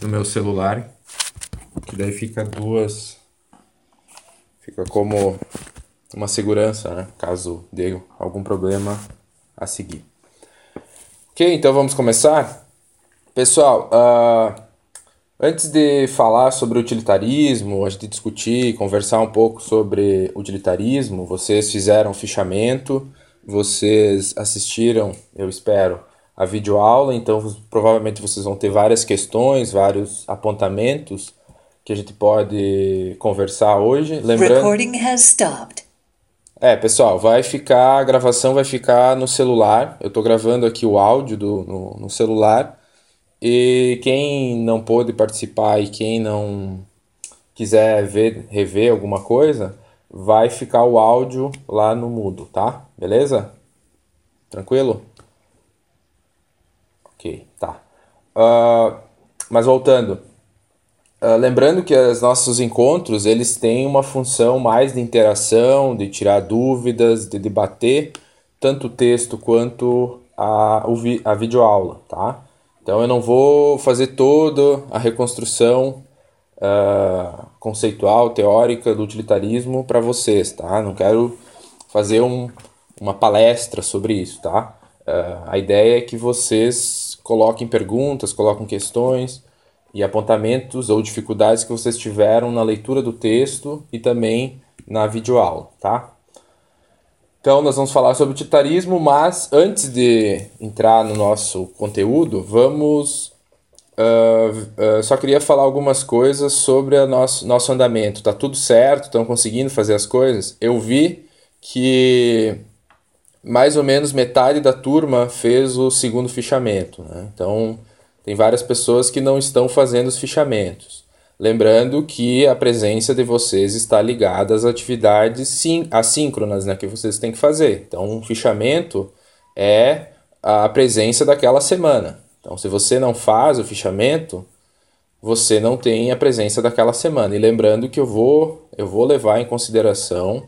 no meu celular, que daí fica duas, fica como uma segurança, né? Caso dê algum problema a seguir. Ok, então vamos começar. Pessoal, uh, antes de falar sobre utilitarismo, a gente discutir, conversar um pouco sobre utilitarismo, vocês fizeram fichamento, vocês assistiram, eu espero, a videoaula, então provavelmente vocês vão ter várias questões, vários apontamentos que a gente pode conversar hoje. Lembrando... Recording has stopped. É, pessoal, vai ficar, a gravação vai ficar no celular. Eu estou gravando aqui o áudio do, no, no celular. E quem não pôde participar e quem não quiser ver, rever alguma coisa, vai ficar o áudio lá no mudo, tá? Beleza? Tranquilo? Ok, tá. Uh, mas voltando, uh, lembrando que os nossos encontros eles têm uma função mais de interação, de tirar dúvidas, de debater tanto o texto quanto a, a videoaula, tá? Então eu não vou fazer toda a reconstrução uh, conceitual, teórica do utilitarismo para vocês, tá? Não quero fazer um, uma palestra sobre isso, tá? Uh, a ideia é que vocês coloquem perguntas, coloquem questões e apontamentos ou dificuldades que vocês tiveram na leitura do texto e também na videoaula, tá? Então, nós vamos falar sobre utilitarismo, mas antes de entrar no nosso conteúdo, vamos. Uh, uh, só queria falar algumas coisas sobre o nosso, nosso andamento. Tá tudo certo? Estão conseguindo fazer as coisas? Eu vi que mais ou menos metade da turma fez o segundo fichamento. Né? Então, tem várias pessoas que não estão fazendo os fichamentos. Lembrando que a presença de vocês está ligada às atividades assíncronas né, que vocês têm que fazer. Então, um fichamento é a presença daquela semana. Então, se você não faz o fichamento, você não tem a presença daquela semana. E lembrando que eu vou, eu vou levar em consideração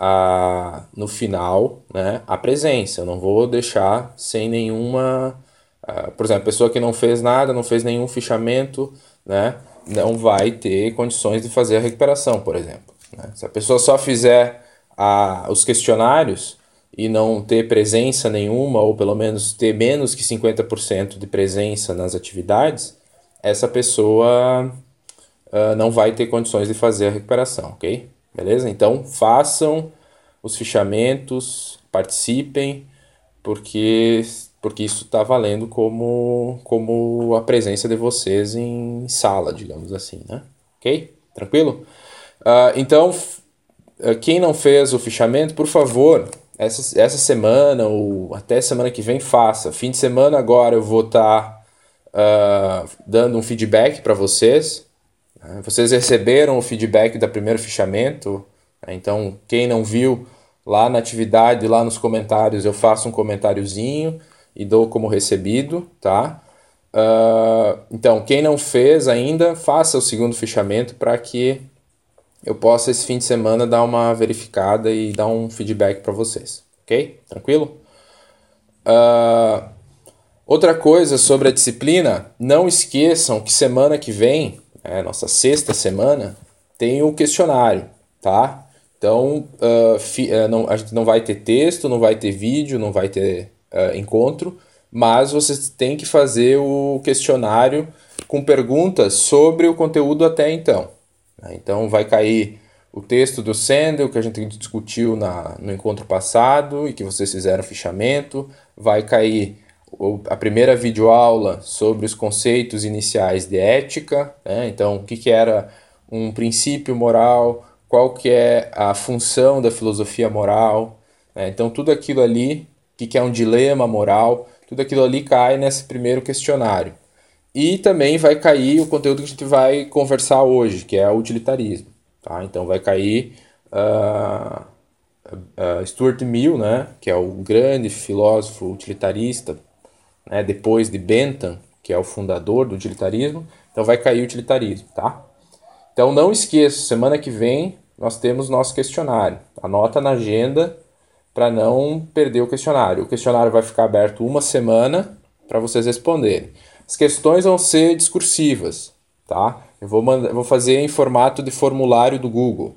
a, no final né, a presença. Eu não vou deixar sem nenhuma. Uh, por exemplo, a pessoa que não fez nada, não fez nenhum fichamento, né, não vai ter condições de fazer a recuperação, por exemplo. Né? Se a pessoa só fizer a, os questionários e não ter presença nenhuma, ou pelo menos ter menos que 50% de presença nas atividades, essa pessoa uh, não vai ter condições de fazer a recuperação, ok? Beleza? Então façam os fichamentos, participem, porque, porque isso está valendo como, como a presença de vocês em sala, digamos assim, né? Ok? Tranquilo? Uh, então, uh, quem não fez o fichamento, por favor, essa, essa semana ou até semana que vem, faça. Fim de semana agora eu vou estar tá, uh, dando um feedback para vocês? Vocês receberam o feedback do primeiro fichamento, né? então quem não viu lá na atividade, lá nos comentários, eu faço um comentáriozinho e dou como recebido, tá? Uh, então, quem não fez ainda, faça o segundo fichamento para que eu possa esse fim de semana dar uma verificada e dar um feedback para vocês, ok? Tranquilo? Uh, outra coisa sobre a disciplina, não esqueçam que semana que vem é, nossa sexta semana, tem o questionário, tá? Então, uh, fi, uh, não, a gente não vai ter texto, não vai ter vídeo, não vai ter uh, encontro, mas vocês têm que fazer o questionário com perguntas sobre o conteúdo até então. Né? Então, vai cair o texto do Sandel, que a gente discutiu na, no encontro passado e que vocês fizeram fichamento, vai cair a primeira videoaula sobre os conceitos iniciais de ética, né? então o que, que era um princípio moral, qual que é a função da filosofia moral, né? então tudo aquilo ali, o que, que é um dilema moral, tudo aquilo ali cai nesse primeiro questionário. E também vai cair o conteúdo que a gente vai conversar hoje, que é o utilitarismo. Tá? Então vai cair uh, uh, Stuart Mill, né? que é o grande filósofo utilitarista, né, depois de Bentham, que é o fundador do utilitarismo, então vai cair o utilitarismo, tá? Então não esqueça, semana que vem nós temos nosso questionário. Anota na agenda para não perder o questionário. O questionário vai ficar aberto uma semana para vocês responderem. As questões vão ser discursivas, tá? Eu vou, mandar, vou fazer em formato de formulário do Google.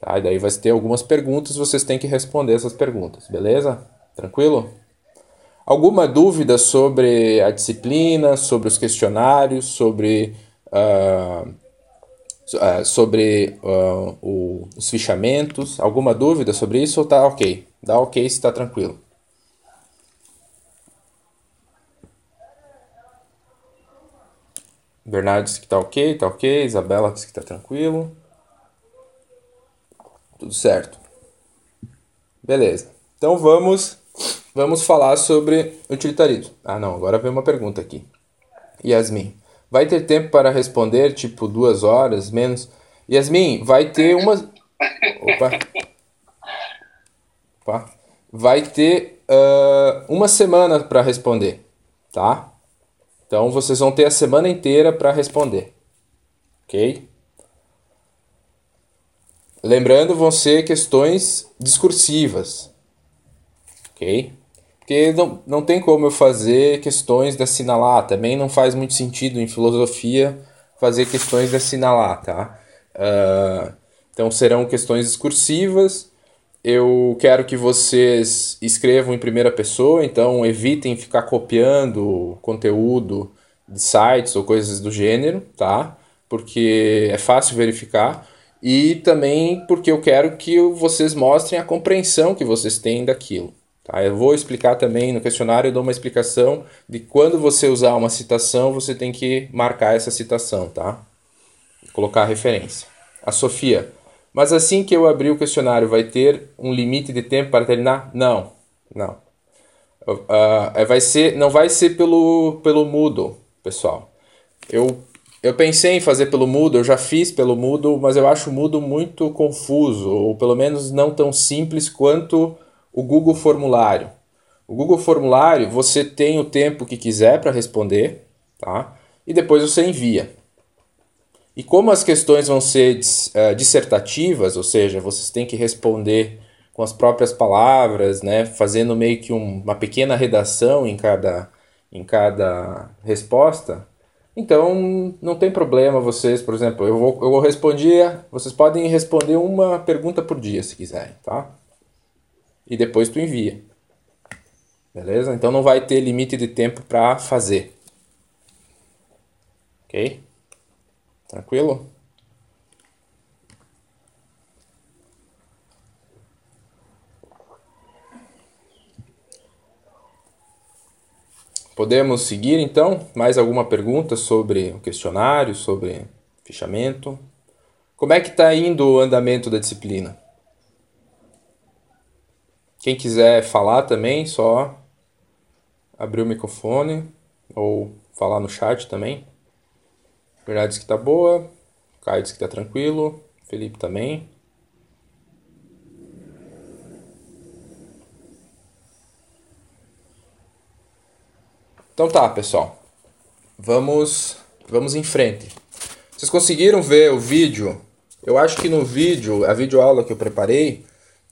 Tá? E daí vai ter algumas perguntas, vocês têm que responder essas perguntas, beleza? Tranquilo? Alguma dúvida sobre a disciplina, sobre os questionários, sobre, uh, sobre uh, o, os fichamentos? Alguma dúvida sobre isso ou tá ok? Dá ok se está tranquilo. Bernardo disse que tá ok, tá ok. Isabela disse que tá tranquilo. Tudo certo. Beleza. Então vamos vamos falar sobre utilitarismo. Ah, não, agora vem uma pergunta aqui. Yasmin, vai ter tempo para responder, tipo duas horas, menos? Yasmin, vai ter uma. Opa! Opa. Vai ter uh, uma semana para responder, tá? Então vocês vão ter a semana inteira para responder. Ok? Lembrando, vão ser questões discursivas. Ok? Porque não, não tem como eu fazer questões de assinalar. Também não faz muito sentido em filosofia fazer questões de assinalar, tá? Uh, então serão questões discursivas eu quero que vocês escrevam em primeira pessoa, então evitem ficar copiando conteúdo de sites ou coisas do gênero, tá? Porque é fácil verificar. E também porque eu quero que vocês mostrem a compreensão que vocês têm daquilo. Tá? Eu vou explicar também no questionário, eu dou uma explicação de quando você usar uma citação, você tem que marcar essa citação, tá? Colocar a referência. A Sofia, mas assim que eu abrir o questionário, vai ter um limite de tempo para terminar? Não, não. Uh, vai ser, não vai ser pelo, pelo Moodle, pessoal. Eu, eu pensei em fazer pelo Moodle, eu já fiz pelo Moodle, mas eu acho o Moodle muito confuso, ou pelo menos não tão simples quanto o Google Formulário. O Google Formulário, você tem o tempo que quiser para responder, tá? E depois você envia. E como as questões vão ser uh, dissertativas, ou seja, vocês têm que responder com as próprias palavras, né, fazendo meio que um, uma pequena redação em cada, em cada resposta, então não tem problema vocês, por exemplo, eu vou, eu vou responder, vocês podem responder uma pergunta por dia se quiserem, tá? E depois tu envia. Beleza? Então não vai ter limite de tempo para fazer. Ok? Tranquilo? Podemos seguir então? Mais alguma pergunta sobre o questionário, sobre fichamento? Como é que está indo o andamento da disciplina? Quem quiser falar também, só abrir o microfone ou falar no chat também. Bernardo diz que tá boa. Caio diz que tá tranquilo. Felipe também. Então tá, pessoal. Vamos, vamos em frente. Vocês conseguiram ver o vídeo? Eu acho que no vídeo, a videoaula que eu preparei,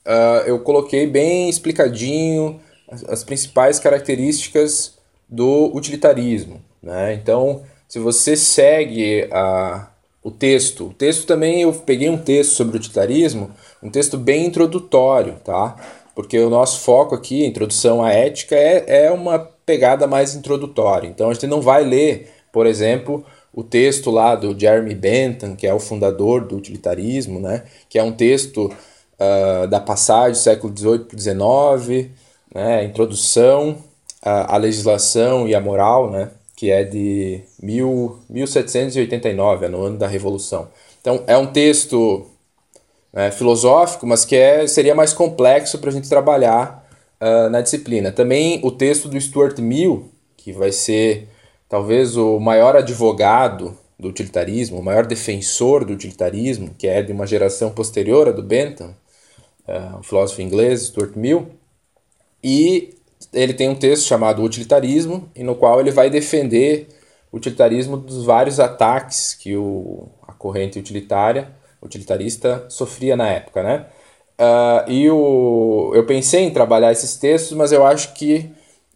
uh, eu coloquei bem explicadinho as, as principais características do utilitarismo. Né? Então, se você segue a, o texto, o texto também eu peguei um texto sobre o utilitarismo, um texto bem introdutório, tá? Porque o nosso foco aqui, introdução à ética, é, é uma pegada mais introdutória. Então a gente não vai ler, por exemplo, o texto lá do Jeremy Bentham, que é o fundador do utilitarismo, né? Que é um texto uh, da passagem do século XVIII para XIX, né? Introdução à, legislação e à moral, né? que é de mil, 1789, é no ano da Revolução. Então, é um texto né, filosófico, mas que é, seria mais complexo para a gente trabalhar uh, na disciplina. Também o texto do Stuart Mill, que vai ser talvez o maior advogado do utilitarismo, o maior defensor do utilitarismo, que é de uma geração posterior à do Bentham, uh, o filósofo inglês Stuart Mill, e ele tem um texto chamado Utilitarismo, e no qual ele vai defender o utilitarismo dos vários ataques que o, a corrente utilitária, utilitarista, sofria na época, né? Uh, e o, eu pensei em trabalhar esses textos, mas eu acho que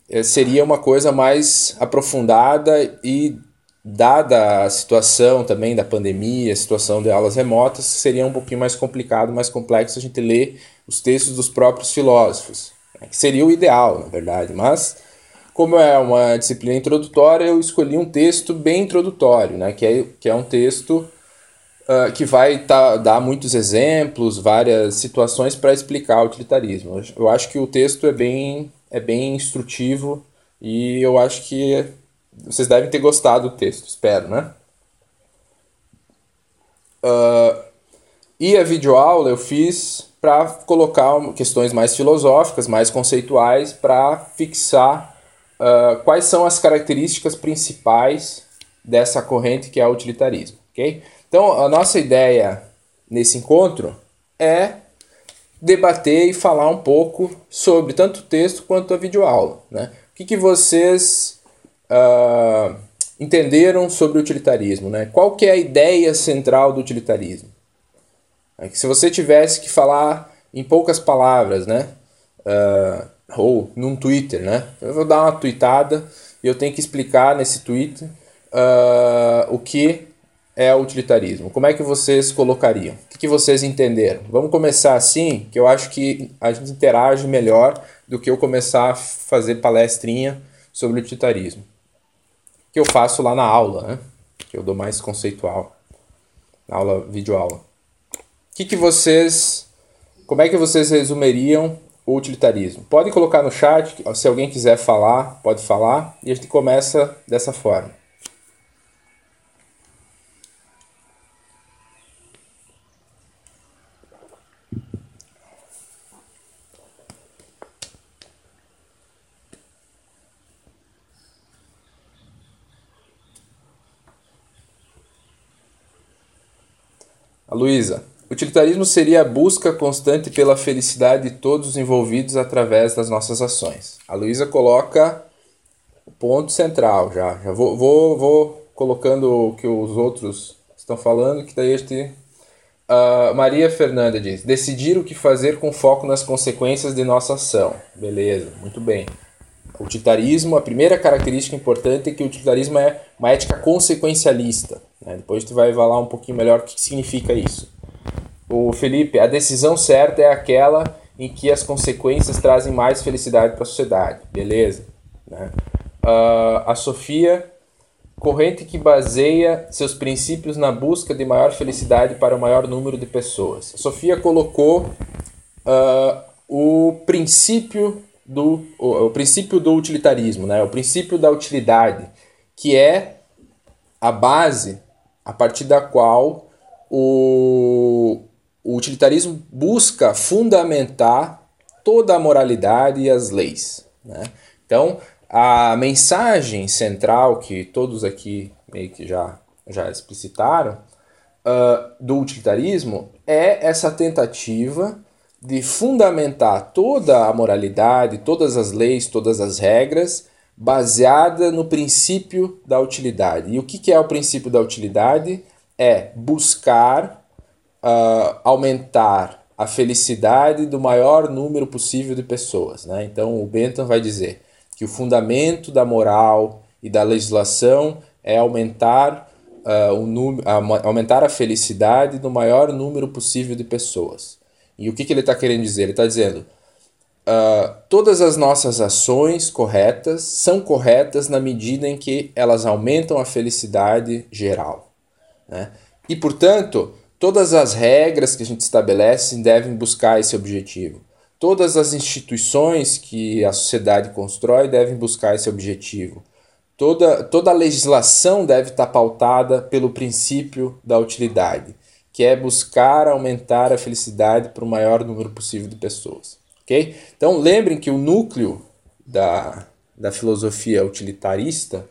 eh, seria uma coisa mais aprofundada e dada a situação também da pandemia, a situação de aulas remotas, seria um pouquinho mais complicado, mais complexo a gente ler os textos dos próprios filósofos, né? que seria o ideal, na verdade, mas como é uma disciplina introdutória, eu escolhi um texto bem introdutório, né? que, é, que é um texto uh, que vai tá, dar muitos exemplos, várias situações para explicar o utilitarismo. Eu acho que o texto é bem, é bem instrutivo e eu acho que vocês devem ter gostado do texto, espero, né? Uh, e a videoaula eu fiz para colocar questões mais filosóficas, mais conceituais, para fixar uh, quais são as características principais dessa corrente que é o utilitarismo, ok? Então, a nossa ideia nesse encontro é debater e falar um pouco sobre tanto o texto quanto a videoaula, né? O que, que vocês uh, entenderam sobre o utilitarismo, né? Qual que é a ideia central do utilitarismo? É que se você tivesse que falar em poucas palavras, né? Uh, ou num Twitter, né? Eu vou dar uma tweetada e eu tenho que explicar nesse tweet uh, o que é o utilitarismo. Como é que vocês colocariam? O que, que vocês entenderam? Vamos começar assim, que eu acho que a gente interage melhor do que eu começar a fazer palestrinha sobre o utilitarismo que eu faço lá na aula, né? Que eu dou mais conceitual. Na aula, videoaula. O que, que vocês. Como é que vocês resumiriam o utilitarismo? Pode colocar no chat, se alguém quiser falar, pode falar, e a gente começa dessa forma. A Luísa. Utilitarismo seria a busca constante pela felicidade de todos os envolvidos através das nossas ações. A Luísa coloca o ponto central já. Já vou, vou, vou colocando o que os outros estão falando, que daí a gente. Uh, Maria Fernanda diz: decidir o que fazer com foco nas consequências de nossa ação. Beleza, muito bem. O utilitarismo, a primeira característica importante é que o utilitarismo é uma ética consequencialista. Né? Depois tu vai falar um pouquinho melhor o que significa isso. O Felipe, a decisão certa é aquela em que as consequências trazem mais felicidade para a sociedade. Beleza. Né? Uh, a Sofia, corrente que baseia seus princípios na busca de maior felicidade para o maior número de pessoas. A Sofia colocou uh, o princípio do o, o, princípio do utilitarismo, né? o princípio da utilidade, que é a base a partir da qual o, o utilitarismo busca fundamentar toda a moralidade e as leis. Né? Então, a mensagem central que todos aqui meio que já, já explicitaram uh, do utilitarismo é essa tentativa de fundamentar toda a moralidade, todas as leis, todas as regras baseada no princípio da utilidade. E o que, é o princípio da utilidade? É buscar uh, aumentar a felicidade do maior número possível de pessoas. Né? Então, o Bentham vai dizer que o fundamento da moral e da legislação é aumentar, uh, o número, aumentar a felicidade do maior número possível de pessoas. E o que, que ele está querendo dizer? Ele está dizendo Uh, todas as nossas ações corretas são corretas na medida em que elas aumentam a felicidade geral. Né? E, portanto, todas as regras que a gente estabelece devem buscar esse objetivo. Todas as instituições que a sociedade constrói devem buscar esse objetivo. Toda, toda a legislação deve estar pautada pelo princípio da utilidade, que é buscar aumentar a felicidade para o maior número possível de pessoas. Ok? Então lembrem que o núcleo da, da filosofia utilitarista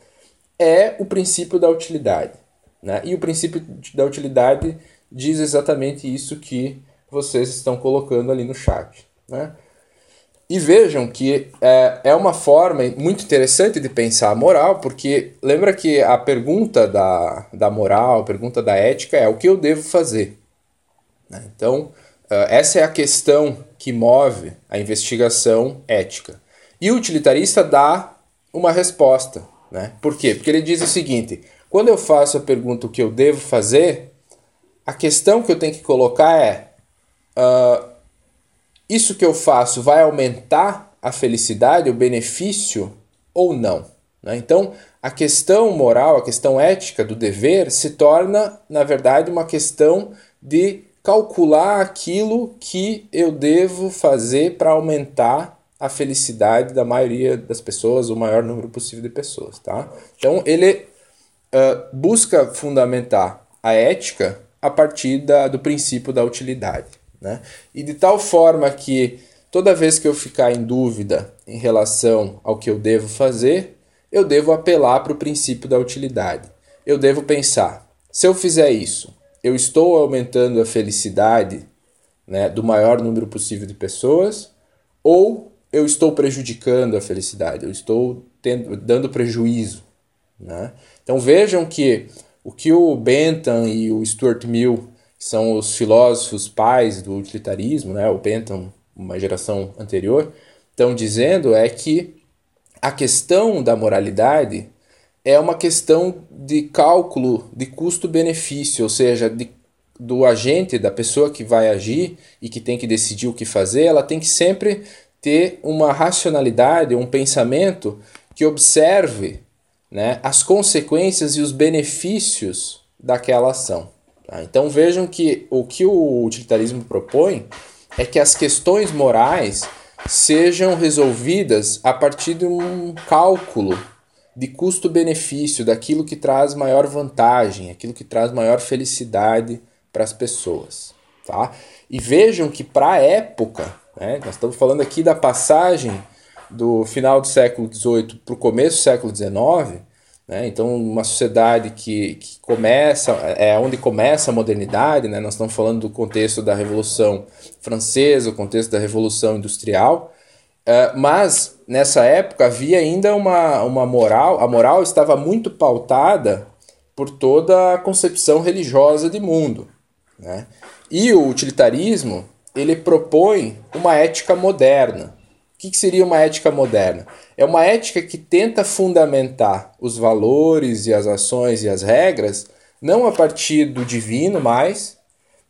é o princípio da utilidade. Né? E o princípio da utilidade diz exatamente isso que vocês estão colocando ali no chat. Né? E vejam que é, é uma forma muito interessante de pensar a moral, porque lembra que a pergunta da, da moral, a pergunta da ética é o que eu devo fazer. Né? Então, essa é a questão que move a investigação ética. E o utilitarista dá uma resposta. Né? Por quê? Porque ele diz o seguinte: quando eu faço a pergunta o que eu devo fazer, a questão que eu tenho que colocar é: uh, isso que eu faço vai aumentar a felicidade, o benefício ou não? Né? Então, a questão moral, a questão ética do dever se torna, na verdade, uma questão de calcular aquilo que eu devo fazer para aumentar a felicidade da maioria das pessoas, o maior número possível de pessoas, tá? Então ele uh, busca fundamentar a ética a partir da, do princípio da utilidade, né? E de tal forma que toda vez que eu ficar em dúvida em relação ao que eu devo fazer, eu devo apelar para o princípio da utilidade. Eu devo pensar: se eu fizer isso, eu estou aumentando a felicidade né, do maior número possível de pessoas ou eu estou prejudicando a felicidade, eu estou tendo, dando prejuízo. Né? Então vejam que o que o Bentham e o Stuart Mill, que são os filósofos pais do utilitarismo, né, o Bentham, uma geração anterior, estão dizendo é que a questão da moralidade é uma questão de cálculo de custo-benefício, ou seja, de, do agente, da pessoa que vai agir e que tem que decidir o que fazer, ela tem que sempre ter uma racionalidade, um pensamento que observe né, as consequências e os benefícios daquela ação. Tá? Então vejam que o que o utilitarismo propõe é que as questões morais sejam resolvidas a partir de um cálculo de custo-benefício, daquilo que traz maior vantagem, aquilo que traz maior felicidade para as pessoas. Tá? E vejam que para a época, né, nós estamos falando aqui da passagem do final do século XVIII para o começo do século XIX, né, então uma sociedade que, que começa, é onde começa a modernidade, né, nós estamos falando do contexto da Revolução Francesa, o contexto da Revolução Industrial, uh, mas nessa época havia ainda uma, uma moral, a moral estava muito pautada por toda a concepção religiosa de mundo. Né? E o utilitarismo ele propõe uma ética moderna. O que, que seria uma ética moderna? É uma ética que tenta fundamentar os valores e as ações e as regras não a partir do divino mais,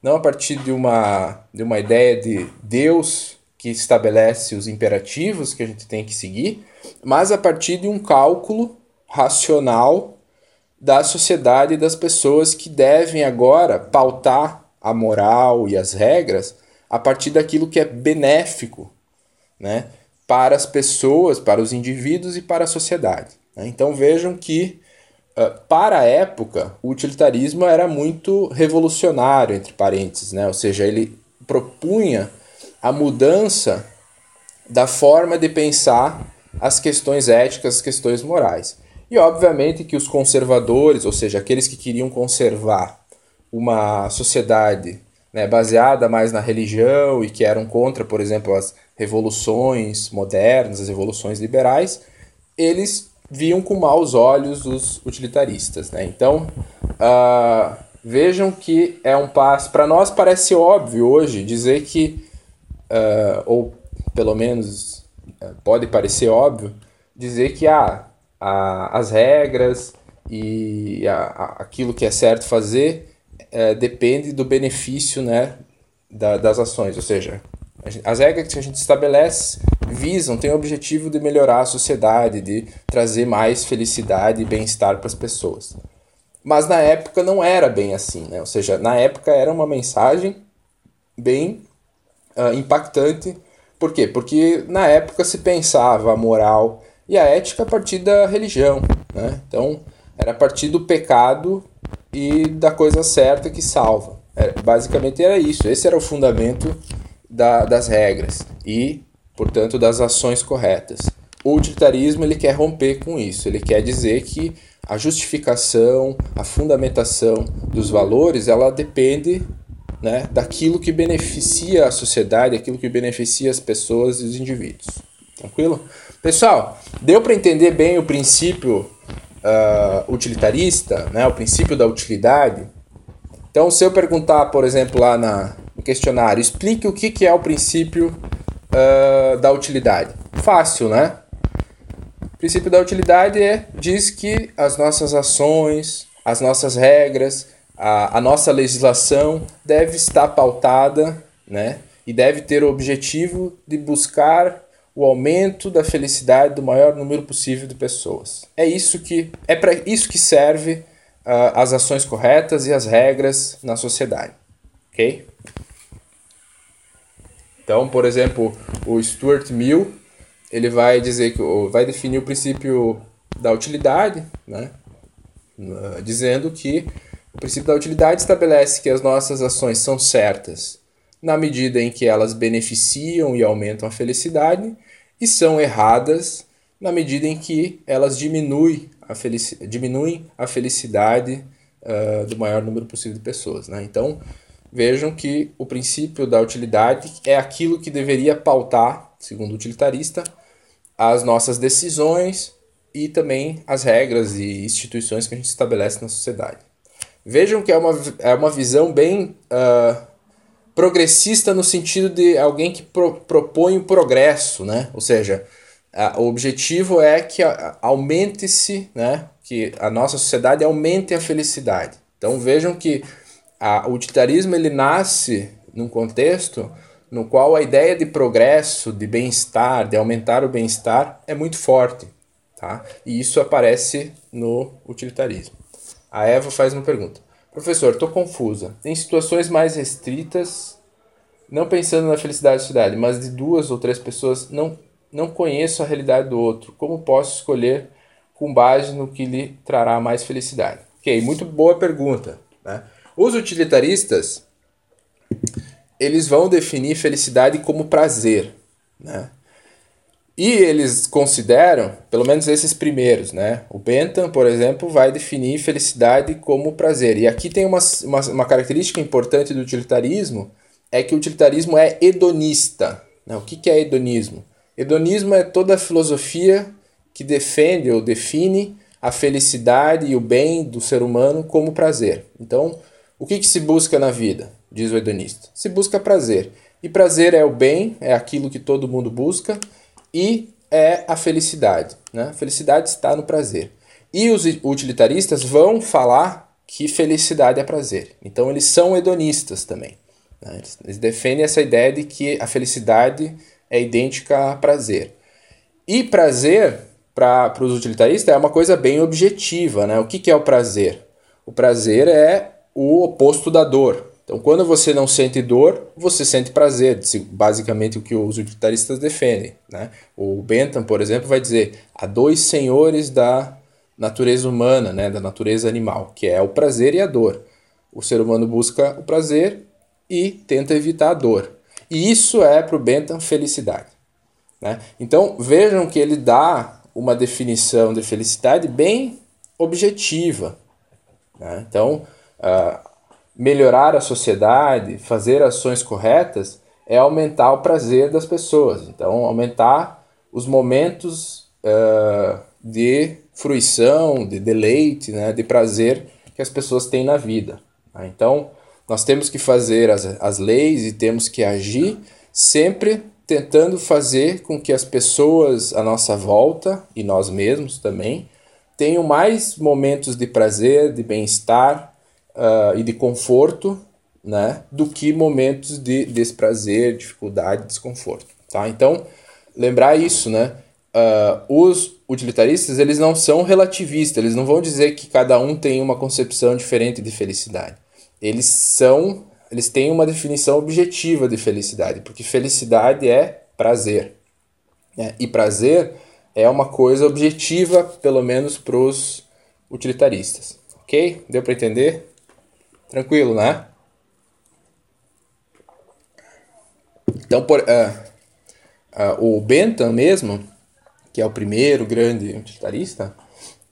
não a partir de uma, de uma ideia de Deus que estabelece os imperativos que a gente tem que seguir, mas a partir de um cálculo racional da sociedade e das pessoas que devem agora pautar a moral e as regras a partir daquilo que é benéfico né, para as pessoas, para os indivíduos e para a sociedade. Né? Então vejam que, uh, para a época, o utilitarismo era muito revolucionário, entre parênteses, né? ou seja, ele propunha a mudança da forma de pensar as questões éticas, as questões morais. E obviamente que os conservadores, ou seja, aqueles que queriam conservar uma sociedade né, baseada mais na religião e que eram contra, por exemplo, as revoluções modernas, as revoluções liberais, eles viam com maus olhos os utilitaristas. Né? Então, uh, vejam que é um passo. Para nós parece óbvio hoje dizer que uh, ou pelo menos uh, pode parecer óbvio, dizer que ah, a, as regras e a, a, aquilo que é certo fazer uh, depende do benefício né, da, das ações, ou seja, as regras que a gente estabelece visam, têm o objetivo de melhorar a sociedade, de trazer mais felicidade e bem-estar para as pessoas. Mas na época não era bem assim, né? ou seja, na época era uma mensagem bem uh, impactante. Por quê? Porque na época se pensava a moral e a ética a partir da religião. Né? Então, era a partir do pecado e da coisa certa que salva. É, basicamente era isso. Esse era o fundamento da, das regras e, portanto, das ações corretas. O utilitarismo ele quer romper com isso. Ele quer dizer que a justificação, a fundamentação dos valores, ela depende né, daquilo que beneficia a sociedade, aquilo que beneficia as pessoas e os indivíduos. Tranquilo? Pessoal, deu para entender bem o princípio uh, utilitarista, né, o princípio da utilidade? Então, se eu perguntar, por exemplo, lá na, no questionário, explique o que, que é o princípio uh, da utilidade. fácil, né? O princípio da utilidade é, diz que as nossas ações, as nossas regras, a, a nossa legislação deve estar pautada né, e deve ter o objetivo de buscar o aumento da felicidade do maior número possível de pessoas. É isso que é para isso que serve uh, as ações corretas e as regras na sociedade, ok? Então, por exemplo, o Stuart Mill ele vai dizer que vai definir o princípio da utilidade, né? Uh, dizendo que o princípio da utilidade estabelece que as nossas ações são certas na medida em que elas beneficiam e aumentam a felicidade, e são erradas na medida em que elas diminuem a, felici diminuem a felicidade uh, do maior número possível de pessoas. Né? Então, vejam que o princípio da utilidade é aquilo que deveria pautar, segundo o utilitarista, as nossas decisões e também as regras e instituições que a gente estabelece na sociedade. Vejam que é uma, é uma visão bem uh, progressista no sentido de alguém que pro, propõe o progresso, né? Ou seja, a, o objetivo é que aumente-se, né? Que a nossa sociedade aumente a felicidade. Então vejam que a, o utilitarismo ele nasce num contexto no qual a ideia de progresso, de bem-estar, de aumentar o bem-estar é muito forte, tá? E isso aparece no utilitarismo. A Eva faz uma pergunta. Professor, estou confusa. Em situações mais restritas, não pensando na felicidade da cidade, mas de duas ou três pessoas, não, não conheço a realidade do outro. Como posso escolher com base no que lhe trará mais felicidade? Ok, muito boa pergunta. Né? Os utilitaristas, eles vão definir felicidade como prazer. Né? E eles consideram, pelo menos esses primeiros, né? O Bentham, por exemplo, vai definir felicidade como prazer. E aqui tem uma, uma, uma característica importante do utilitarismo, é que o utilitarismo é hedonista. Né? O que, que é hedonismo? Hedonismo é toda a filosofia que defende ou define a felicidade e o bem do ser humano como prazer. Então, o que, que se busca na vida? Diz o hedonista. Se busca prazer. E prazer é o bem, é aquilo que todo mundo busca e é a felicidade. Né? Felicidade está no prazer. E os utilitaristas vão falar que felicidade é prazer. Então eles são hedonistas também. Né? Eles, eles defendem essa ideia de que a felicidade é idêntica a prazer. E prazer, para os utilitaristas, é uma coisa bem objetiva. Né? O que, que é o prazer? O prazer é o oposto da dor. Então, quando você não sente dor, você sente prazer, basicamente o que os utilitaristas defendem. Né? O Bentham, por exemplo, vai dizer há dois senhores da natureza humana, né? da natureza animal, que é o prazer e a dor. O ser humano busca o prazer e tenta evitar a dor. E isso é para o Bentham felicidade. Né? Então vejam que ele dá uma definição de felicidade bem objetiva. Né? Então, uh, melhorar a sociedade, fazer ações corretas, é aumentar o prazer das pessoas. Então, aumentar os momentos uh, de fruição, de deleite, né, de prazer que as pessoas têm na vida. Né? Então, nós temos que fazer as, as leis e temos que agir sempre tentando fazer com que as pessoas à nossa volta e nós mesmos também tenham mais momentos de prazer, de bem-estar, uh, e de conforto, né, do que momentos de desprazer, dificuldade, desconforto, tá? Então, lembrar isso, né? Uh, os utilitaristas eles não são relativistas, eles não vão dizer que cada um tem uma concepção diferente de felicidade. Eles são, eles têm uma definição objetiva de felicidade, porque felicidade é prazer, né? e prazer é uma coisa objetiva, pelo menos para os utilitaristas. Ok? Deu para entender? Tranquilo, né? Então, por, uh, uh, o Bentham mesmo, que é o primeiro grande utilitarista,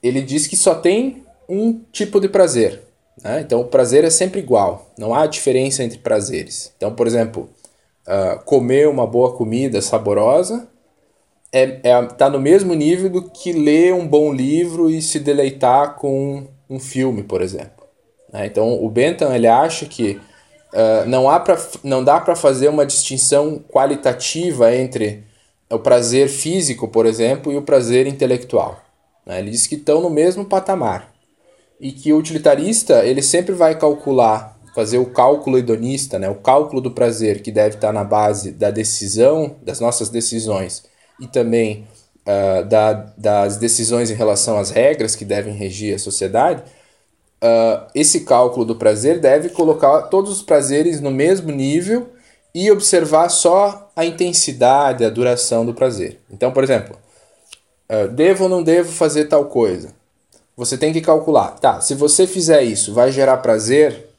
ele diz que só tem um tipo de prazer. Né? Então, o prazer é sempre igual, não há diferença entre prazeres. Então, por exemplo, uh, comer uma boa comida saborosa é, é, tá no mesmo nível do que ler um bom livro e se deleitar com um filme, por exemplo. Né? Então, o Bentham ele acha que uh, não, há pra, não dá para fazer uma distinção qualitativa entre o prazer físico, por exemplo, e o prazer intelectual. Né? Ele diz que estão no mesmo patamar e que o utilitarista ele sempre vai calcular, fazer o cálculo hedonista, né? o cálculo do prazer que deve estar na base da decisão, das nossas decisões e também uh, da, das decisões em relação às regras que devem regir a sociedade. Uh, esse cálculo do prazer deve colocar todos os prazeres no mesmo nível e observar só a intensidade, a duração do prazer. Então, por exemplo, uh, devo ou não devo fazer tal coisa? Você tem que calcular, tá? Se você fizer isso, vai gerar prazer,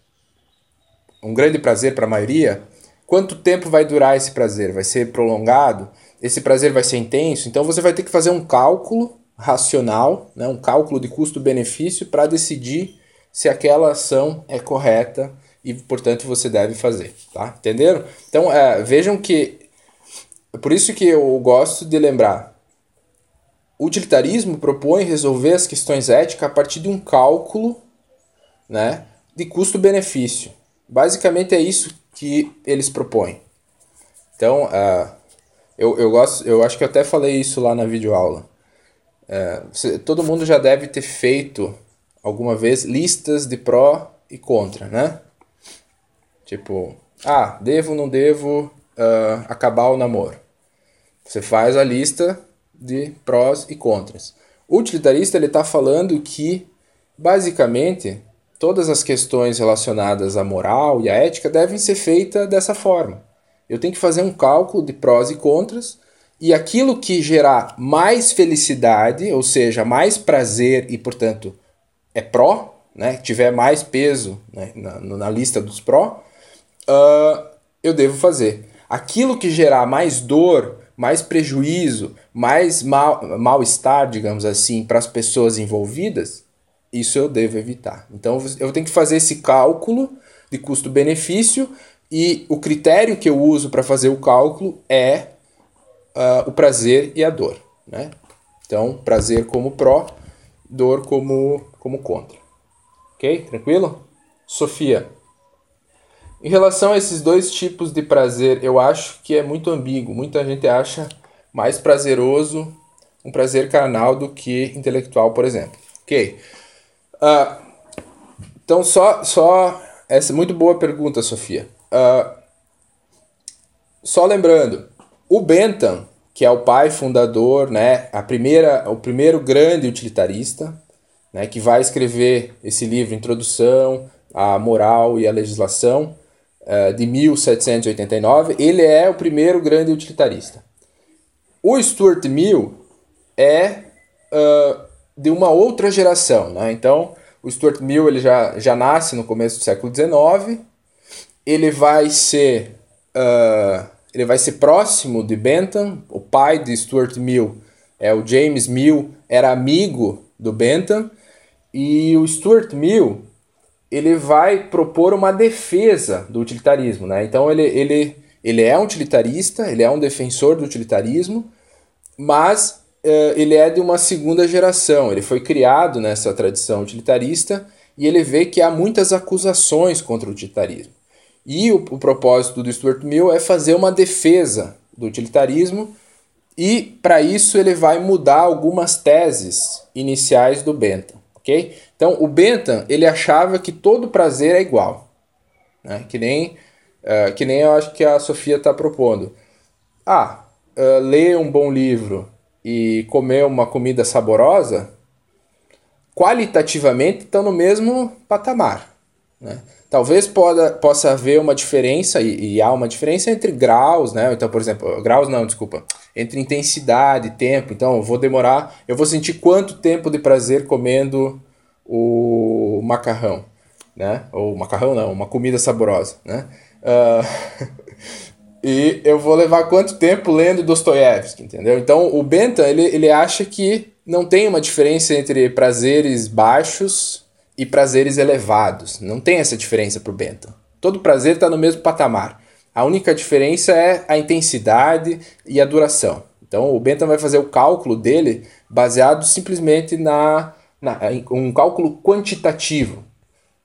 um grande prazer para a maioria. Quanto tempo vai durar esse prazer? Vai ser prolongado? Esse prazer vai ser intenso? Então você vai ter que fazer um cálculo racional, né? um cálculo de custo-benefício para decidir se aquela ação é correta e, portanto, você deve fazer, tá? Entenderam? Então, é, vejam que por isso que eu gosto de lembrar. O utilitarismo propõe resolver as questões éticas a partir de um cálculo, né, de custo-benefício. Basicamente é isso que eles propõem. Então, uh, eu, eu gosto, eu acho que eu até falei isso lá na videoaula. Uh, todo mundo já deve ter feito alguma vez listas de pró e contra, né? Tipo, ah, devo, não devo uh, acabar o namoro. Você faz a lista de prós e contras. O utilitarista ele está falando que, basicamente, todas as questões relacionadas à moral e à ética devem ser feitas dessa forma. Eu tenho que fazer um cálculo de prós e contras e aquilo que gerar mais felicidade, ou seja, mais prazer e, portanto, é pró, né, tiver mais peso né, na, na lista dos pró, uh, eu devo fazer. Aquilo que gerar mais dor, mais prejuízo, mais mal-estar, digamos assim, para as pessoas envolvidas, isso eu devo evitar. Então eu tenho que fazer esse cálculo de custo-benefício e o critério que eu uso para fazer o cálculo é uh, o prazer e a dor. Né? Então, prazer como pró, dor como, como contra. Ok? Tranquilo? Sofia. Em relação a esses dois tipos de prazer, eu acho que é muito ambíguo. Muita gente acha mais prazeroso um prazer carnal do que intelectual, por exemplo. Ok? Uh, então, só, só. Essa é muito boa pergunta, Sofia. Uh, só lembrando, o Bentham, que é o pai fundador, né, a primeira, o primeiro grande utilitarista, né, que vai escrever esse livro, Introdução à Moral e à Legislação, uh, de 1789, ele é o primeiro grande utilitarista. O Stuart Mill é uh, de uma outra geração, né? Então, o Stuart Mill ele já, já nasce no começo do século XIX, ele vai ser uh, ele vai ser próximo de Bentham, o pai de Stuart Mill é o James Mill, era amigo do Bentham, e o Stuart Mill ele vai propor uma defesa do utilitarismo. Né? Então ele, ele, ele é um utilitarista, ele é um defensor do utilitarismo, mas uh, ele é de uma segunda geração. Ele foi criado nessa tradição utilitarista e ele vê que há muitas acusações contra o utilitarismo. E o, o propósito do Stuart Mill é fazer uma defesa do utilitarismo e para isso ele vai mudar algumas teses iniciais do Bentham ok? Então, o Bentham, ele achava que todo prazer é igual, né? que, nem, uh, que nem eu acho que a Sofia está propondo. Ah, uh, ler um bom livro e comer uma comida saborosa, qualitativamente estão no mesmo patamar, né? Talvez poda, possa haver uma diferença, e, e, há uma diferença entre graus, né? Então, por exemplo, graus não, desculpa, entre intensidade e tempo. Então, eu vou demorar, eu vou sentir quanto tempo de prazer comendo o macarrão, né? Ou macarrão não, uma comida saborosa, né? Uh, e eu vou levar quanto tempo lendo Dostoiévski, entendeu? Então, o Bentham, ele, ele acha que não tem uma diferença entre prazeres baixos e prazeres elevados. Não tem essa diferença para o Bentham. Todo prazer está no mesmo patamar. A única diferença é a intensidade e a duração. Então o Bentham vai fazer o cálculo dele baseado simplesmente na, na um cálculo quantitativo,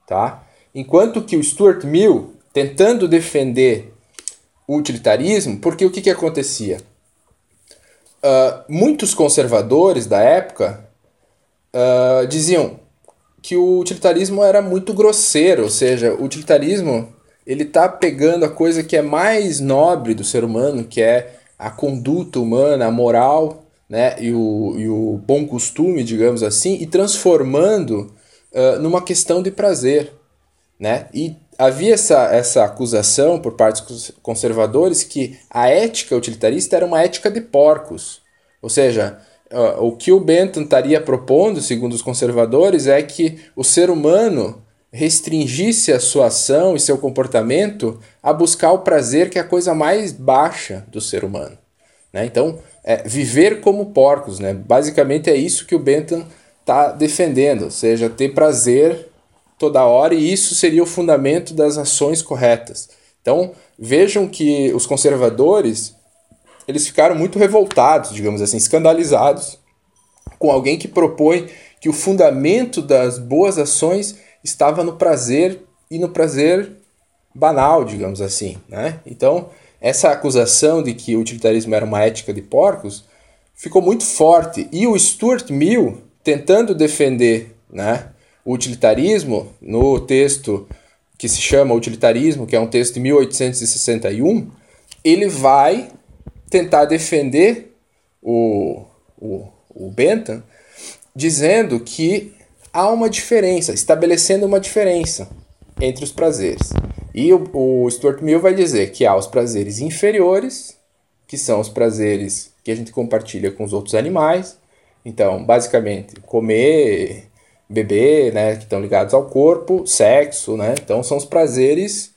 tá? Enquanto que o Stuart Mill, tentando defender o utilitarismo, porque o que, que acontecia? uh, muitos conservadores da época uh, diziam que o utilitarismo era muito grosseiro, ou seja, o utilitarismo ele está pegando a coisa que é mais nobre do ser humano, que é a conduta humana, a moral, né, e o, e o bom costume, digamos assim, e transformando uh, numa questão de prazer, né? E havia essa, essa acusação por parte dos conservadores que a ética utilitarista era uma ética de porcos, ou seja, uh, o que o Bentham estaria propondo, segundo os conservadores, é que o ser humano restringisse a sua ação e seu comportamento a buscar o prazer, que é a coisa mais baixa do ser humano. Né? Então, é, viver como porcos, né? basicamente é isso que o Bentham está defendendo, ou seja, ter prazer toda hora, e isso seria o fundamento das ações corretas. Então, vejam que os conservadores eles ficaram muito revoltados, digamos assim, escandalizados com alguém que propõe que o fundamento das boas ações estava no prazer e no prazer banal, digamos assim. Né? Então, essa acusação de que o utilitarismo era uma ética de porcos ficou muito forte. E o Stuart Mill, tentando defender né, o utilitarismo, no texto que se chama Utilitarismo, que é um texto de 1861, ele vai tentar defender o, o, o Bentham, dizendo que há uma diferença, estabelecendo uma diferença entre os prazeres. E o, o Stuart Mill vai dizer que há os prazeres inferiores, que são os prazeres que a gente compartilha com os outros animais. Então, basicamente, comer, beber, né, que estão ligados ao corpo, sexo, né? Então, são os prazeres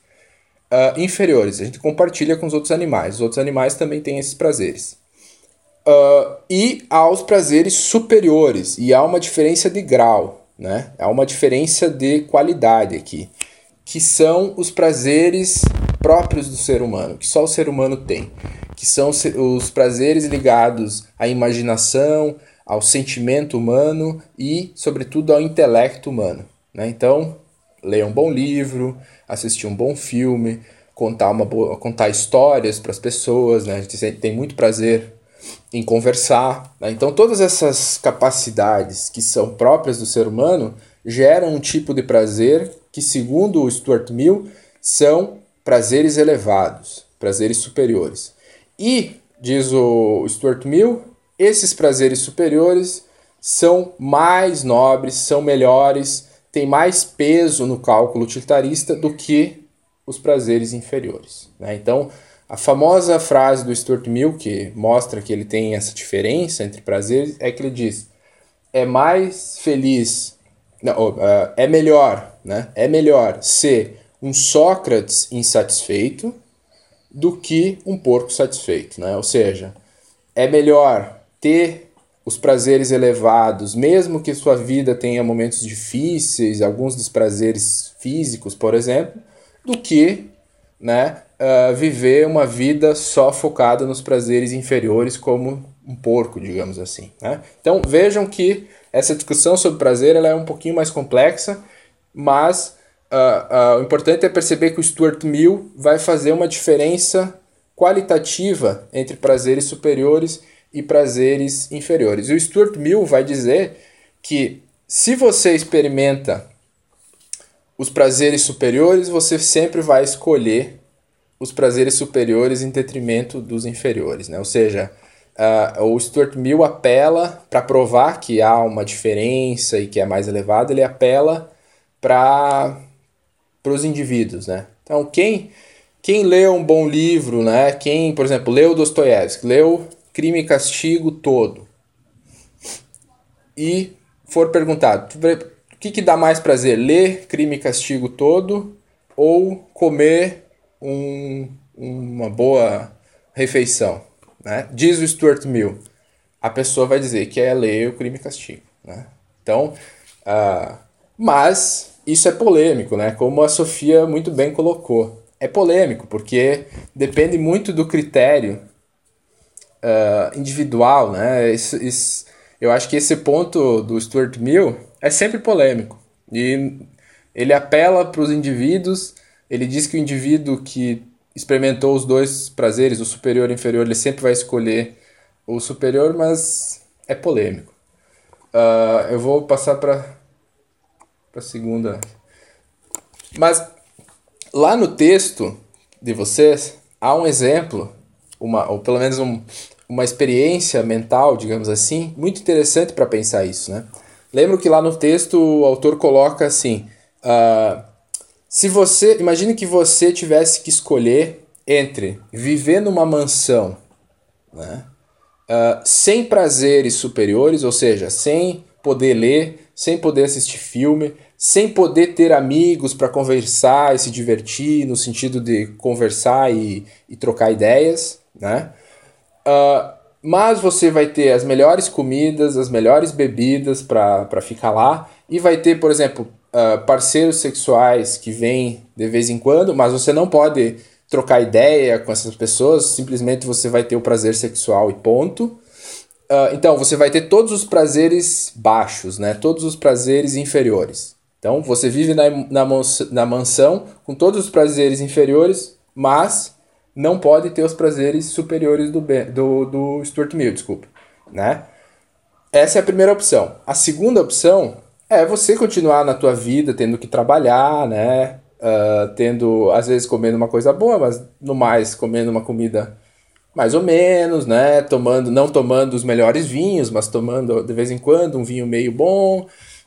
uh, inferiores. A gente compartilha com os outros animais. Os outros animais também têm esses prazeres. Uh, e há os prazeres superiores, e há uma diferença de grau né? Há uma diferença de qualidade aqui, que são os prazeres próprios do ser humano, que só o ser humano tem, que são os prazeres ligados à imaginação, ao sentimento humano e, sobretudo, ao intelecto humano. Né? Então, ler um bom livro, assistir um bom filme, contar, uma boa, contar histórias para as pessoas, né? a gente tem muito prazer em conversar. Né? Então, todas essas capacidades que são próprias do ser humano geram um tipo de prazer que, segundo o Stuart Mill, são prazeres elevados, prazeres superiores. E, diz o Stuart Mill, esses prazeres superiores são mais nobres, são melhores, têm mais peso no cálculo utilitarista do que os prazeres inferiores. Né? Então, a famosa frase do Stuart Mill, que mostra que ele tem essa diferença entre prazeres, é que ele diz: é mais feliz, não, uh, é melhor, né? É melhor ser um Sócrates insatisfeito do que um porco satisfeito, né? Ou seja, é melhor ter os prazeres elevados, mesmo que sua vida tenha momentos difíceis, alguns desprazeres físicos, por exemplo, do que né, uh, viver uma vida só focada nos prazeres inferiores, como um porco, digamos assim. Né? Então vejam que essa discussão sobre prazer ela é um pouquinho mais complexa, mas uh, uh, o importante é perceber que o Stuart Mill vai fazer uma diferença qualitativa entre prazeres superiores e prazeres inferiores. E o Stuart Mill vai dizer que se você experimenta os prazeres superiores, você sempre vai escolher os prazeres superiores em detrimento dos inferiores, né? Ou seja, uh, o Stuart Mill apela para provar que há uma diferença e que é mais elevado, ele apela para os indivíduos, né? Então, quem quem leu um bom livro, né? Quem, por exemplo, leu Dostoiévski, leu Crime e Castigo todo e for perguntado, o que, que dá mais prazer, ler Crime e Castigo todo ou comer um, uma boa refeição. Né? Diz o Stuart Mill, a pessoa vai dizer que é ler o crime e castigo. Né? Então, uh, mas isso é polêmico, né? como a Sofia muito bem colocou. É polêmico, porque depende muito do critério uh, individual. Né? Isso, isso, eu acho que esse ponto do Stuart Mill é sempre polêmico. E ele apela para os indivíduos ele diz que o indivíduo que experimentou os dois prazeres, o superior e o inferior, ele sempre vai escolher o superior, mas é polêmico. Uh, eu vou passar para a segunda. Mas lá no texto de vocês há um exemplo, uma, ou pelo menos um, uma experiência mental, digamos assim, muito interessante para pensar isso, né? Lembro que lá no texto o autor coloca assim: uh, se você, imagine que você tivesse que escolher entre viver numa mansão, né, uh, sem prazeres superiores, ou seja, sem poder ler, sem poder assistir filme, sem poder ter amigos para conversar e se divertir, no sentido de conversar e, e trocar ideias, né? Uh, mas você vai ter as melhores comidas, as melhores bebidas para ficar lá, e vai ter, por exemplo, uh, parceiros sexuais que vêm de vez em quando, mas você não pode trocar ideia com essas pessoas, simplesmente você vai ter o prazer sexual e ponto. Uh, então, você vai ter todos os prazeres baixos, né? todos os prazeres inferiores. Então, você vive na, na, na mansão com todos os prazeres inferiores, mas não pode ter os prazeres superiores do, do, do Stuart Mill, desculpa. Né? Essa é a primeira opção. A segunda opção é você continuar na tua vida tendo que trabalhar, né? Uh, tendo, às vezes, comendo uma coisa boa, mas no mais, comendo uma comida mais ou menos, né? Tomando, não tomando os melhores vinhos, mas tomando de vez em quando um vinho meio bom.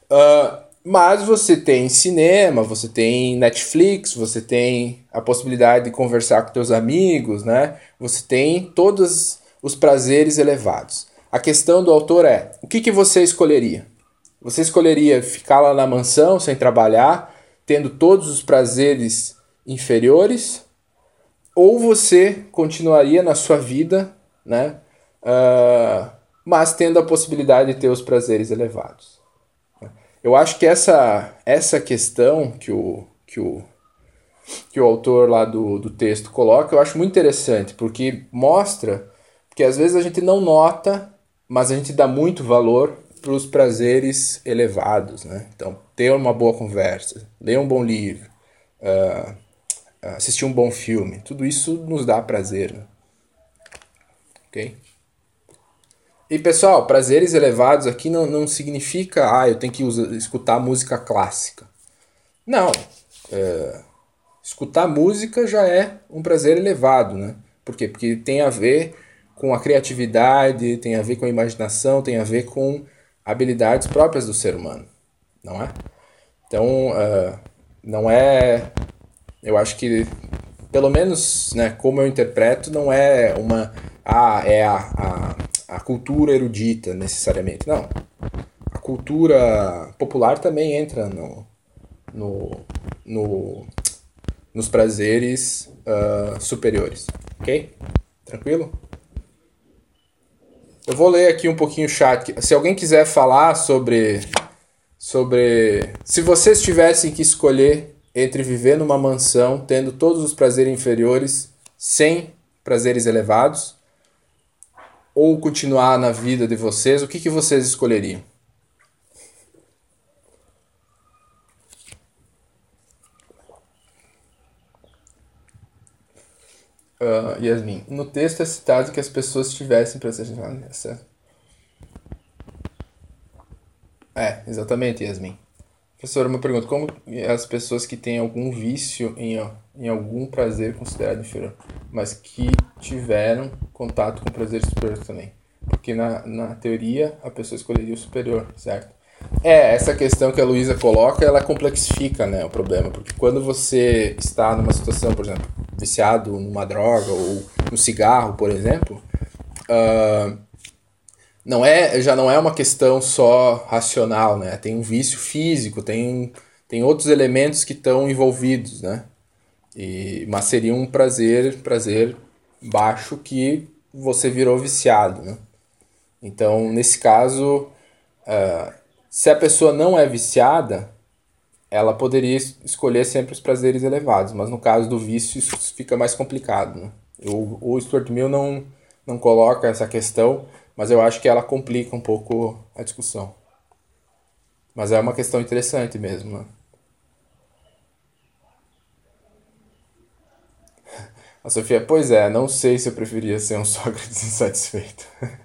Uh, mas você tem cinema, você tem Netflix, você tem a possibilidade de conversar com teus amigos, né? Você tem todos os prazeres elevados. A questão do autor é: o que, que você escolheria? Você escolheria ficar lá na mansão sem trabalhar, tendo todos os prazeres inferiores? Ou você continuaria na sua vida, né? Uh, mas tendo a possibilidade de ter os prazeres elevados? Eu acho que essa, essa questão que o, que, o, que o autor lá do, do texto coloca, eu acho muito interessante, porque mostra que às vezes a gente não nota, mas a gente dá muito valor para os prazeres elevados. Né? Então, ter uma boa conversa, ler um bom livro, uh, assistir um bom filme, tudo isso nos dá prazer. Né? Ok? E pessoal, prazeres elevados aqui não, não significa, ah, eu tenho que usar, escutar música clássica. Não. É, escutar música já é um prazer elevado, né? Por quê? Porque tem a ver com a criatividade, tem a ver com a imaginação, tem a ver com habilidades próprias do ser humano, não é? Então, uh, não é. Eu acho que, pelo menos, né, como eu interpreto, não é uma. Ah, é a, a a cultura erudita necessariamente. Não. A cultura popular também entra no, no, no nos prazeres uh, superiores. Ok? Tranquilo? Eu vou ler aqui um pouquinho o chat. Se alguém quiser falar sobre. sobre. Se vocês tivessem que escolher entre viver numa mansão, tendo todos os prazeres inferiores, sem prazeres elevados, ou continuar na vida de vocês, o que, que vocês escolheriam? Uh, Yasmin, no texto é citado que as pessoas tivessem presença. É, exatamente, Yasmin. Professor, uma pergunta: como as pessoas que têm algum vício em, em algum prazer considerado inferior, mas que tiveram contato com prazer superior também? Porque na, na teoria a pessoa escolheria o superior, certo? É, essa questão que a Luísa coloca, ela complexifica né, o problema, porque quando você está numa situação, por exemplo, viciado numa droga ou no cigarro, por exemplo, uh, não é, já não é uma questão só racional, né? Tem um vício físico, tem, tem outros elementos que estão envolvidos, né? E, mas seria um prazer, prazer baixo que você virou viciado, né? Então, nesse caso, uh, se a pessoa não é viciada, ela poderia escolher sempre os prazeres elevados, mas no caso do vício isso fica mais complicado, né? O, o Stuart Mill não, não coloca essa questão, mas eu acho que ela complica um pouco a discussão. Mas é uma questão interessante mesmo, né? A Sofia, pois é, não sei se eu preferia ser um Sócrates insatisfeito.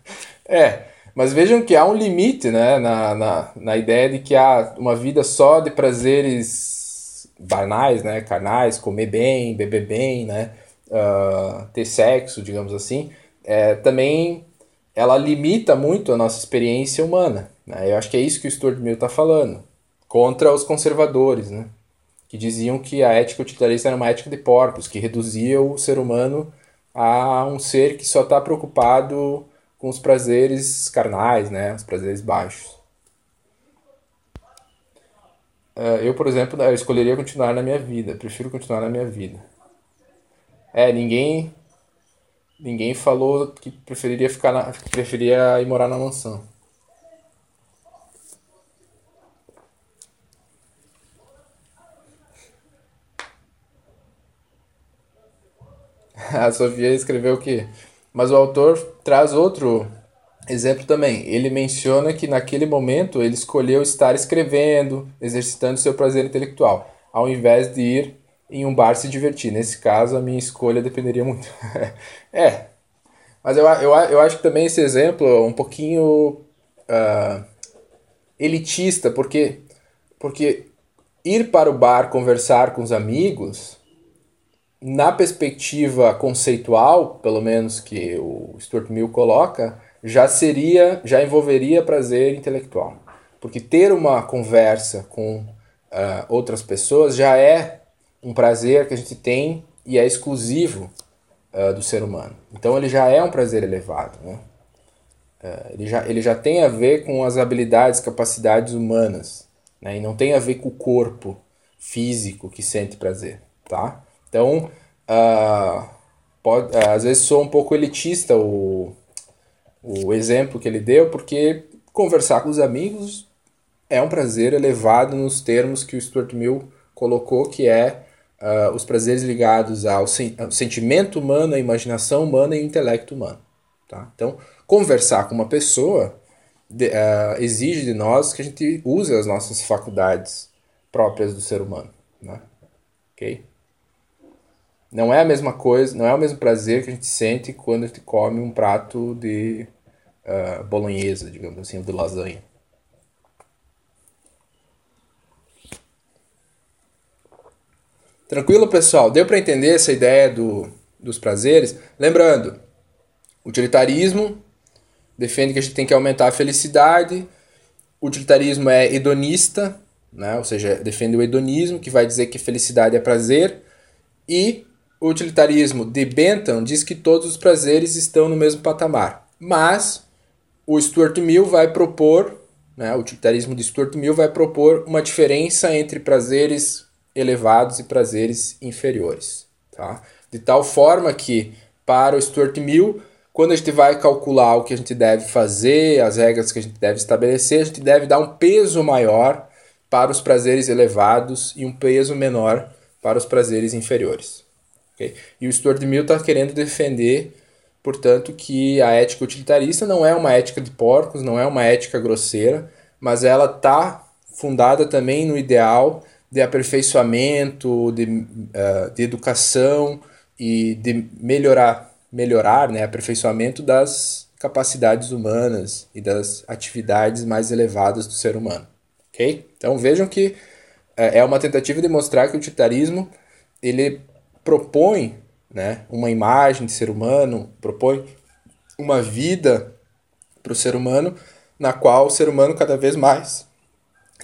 É, mas vejam que há um limite né, na, na, na ideia de que há uma vida só de prazeres banais, né, carnais, comer bem, beber bem, né, uh, ter sexo, digamos assim, é, também ela limita muito a nossa experiência humana. Né? Eu acho que é isso que o Stuart Mill está falando, contra os conservadores, né? Que diziam que a ética utilitarista era uma ética de porcos, que reduzia o ser humano a um ser que só está preocupado com os prazeres carnais, né? Os prazeres baixos. Uh, eu, por exemplo, eu escolheria continuar na minha vida. Prefiro continuar na minha vida. É, ninguém ninguém falou que preferiria ficar na, que preferia ir morar na mansão. A Sofia escreveu que mas o autor traz outro exemplo também. Ele menciona que naquele momento ele escolheu estar escrevendo, exercitando seu prazer intelectual, ao invés de ir em um bar se divertir. Nesse caso, a minha escolha dependeria muito. é, mas eu, eu, eu acho que também esse exemplo é um pouquinho uh, elitista, porque, porque ir para o bar conversar com os amigos na perspectiva conceitual, pelo menos que o Stuart Mill coloca, já seria, já envolveria prazer intelectual. Porque ter uma conversa com uh, outras pessoas já é um prazer que a gente tem e é exclusivo uh, do ser humano. Então ele já é um prazer elevado. Né? Uh, ele, já, ele já tem a ver com as habilidades, capacidades humanas. Né? E não tem a ver com o corpo físico que sente prazer. Tá? Então, uh, pode, uh, às vezes sou um pouco elitista o, o exemplo que ele deu, porque conversar com os amigos é um prazer elevado nos termos que o Stuart Mill colocou, que é uh, os prazeres ligados ao, sen ao, sentimento humano, à imaginação humana e ao intelecto humano. Tá? Então, conversar com uma pessoa de, uh, exige de nós que a gente use as nossas faculdades próprias do ser humano. Né? Ok? Não é a mesma coisa, não é o mesmo prazer que a gente sente quando a gente come um prato de uh, bolonhesa, digamos assim, de lasanha. Tranquilo, pessoal? Deu para entender essa ideia do, dos prazeres? Lembrando, utilitarismo defende que a gente tem que aumentar a felicidade. O utilitarismo é hedonista, né? ou seja, defende o hedonismo, que vai dizer que felicidade é prazer. E o utilitarismo de Bentham diz que todos os prazeres estão no mesmo patamar, mas o Stuart Mill vai propor, né, o utilitarismo de Stuart Mill vai propor uma diferença entre prazeres elevados e prazeres inferiores, tá? De tal forma que para o Stuart Mill, quando a gente vai calcular o que a gente deve fazer, as regras que a gente deve estabelecer, a gente deve dar um peso maior para os prazeres elevados e um peso menor para os prazeres inferiores. Okay? E o Stuart Mill está querendo defender, portanto, que a ética utilitarista não é uma ética de porcos, não é uma ética grosseira, mas ela está fundada também no ideal de aperfeiçoamento, de, uh, de educação e de melhorar, melhorar né, aperfeiçoamento das capacidades humanas e das atividades mais elevadas do ser humano. ok? Então vejam que uh, é uma tentativa de mostrar que o utilitarismo ele propõe né, uma imagem de ser humano, propõe uma vida para o ser humano, na qual o ser humano cada vez mais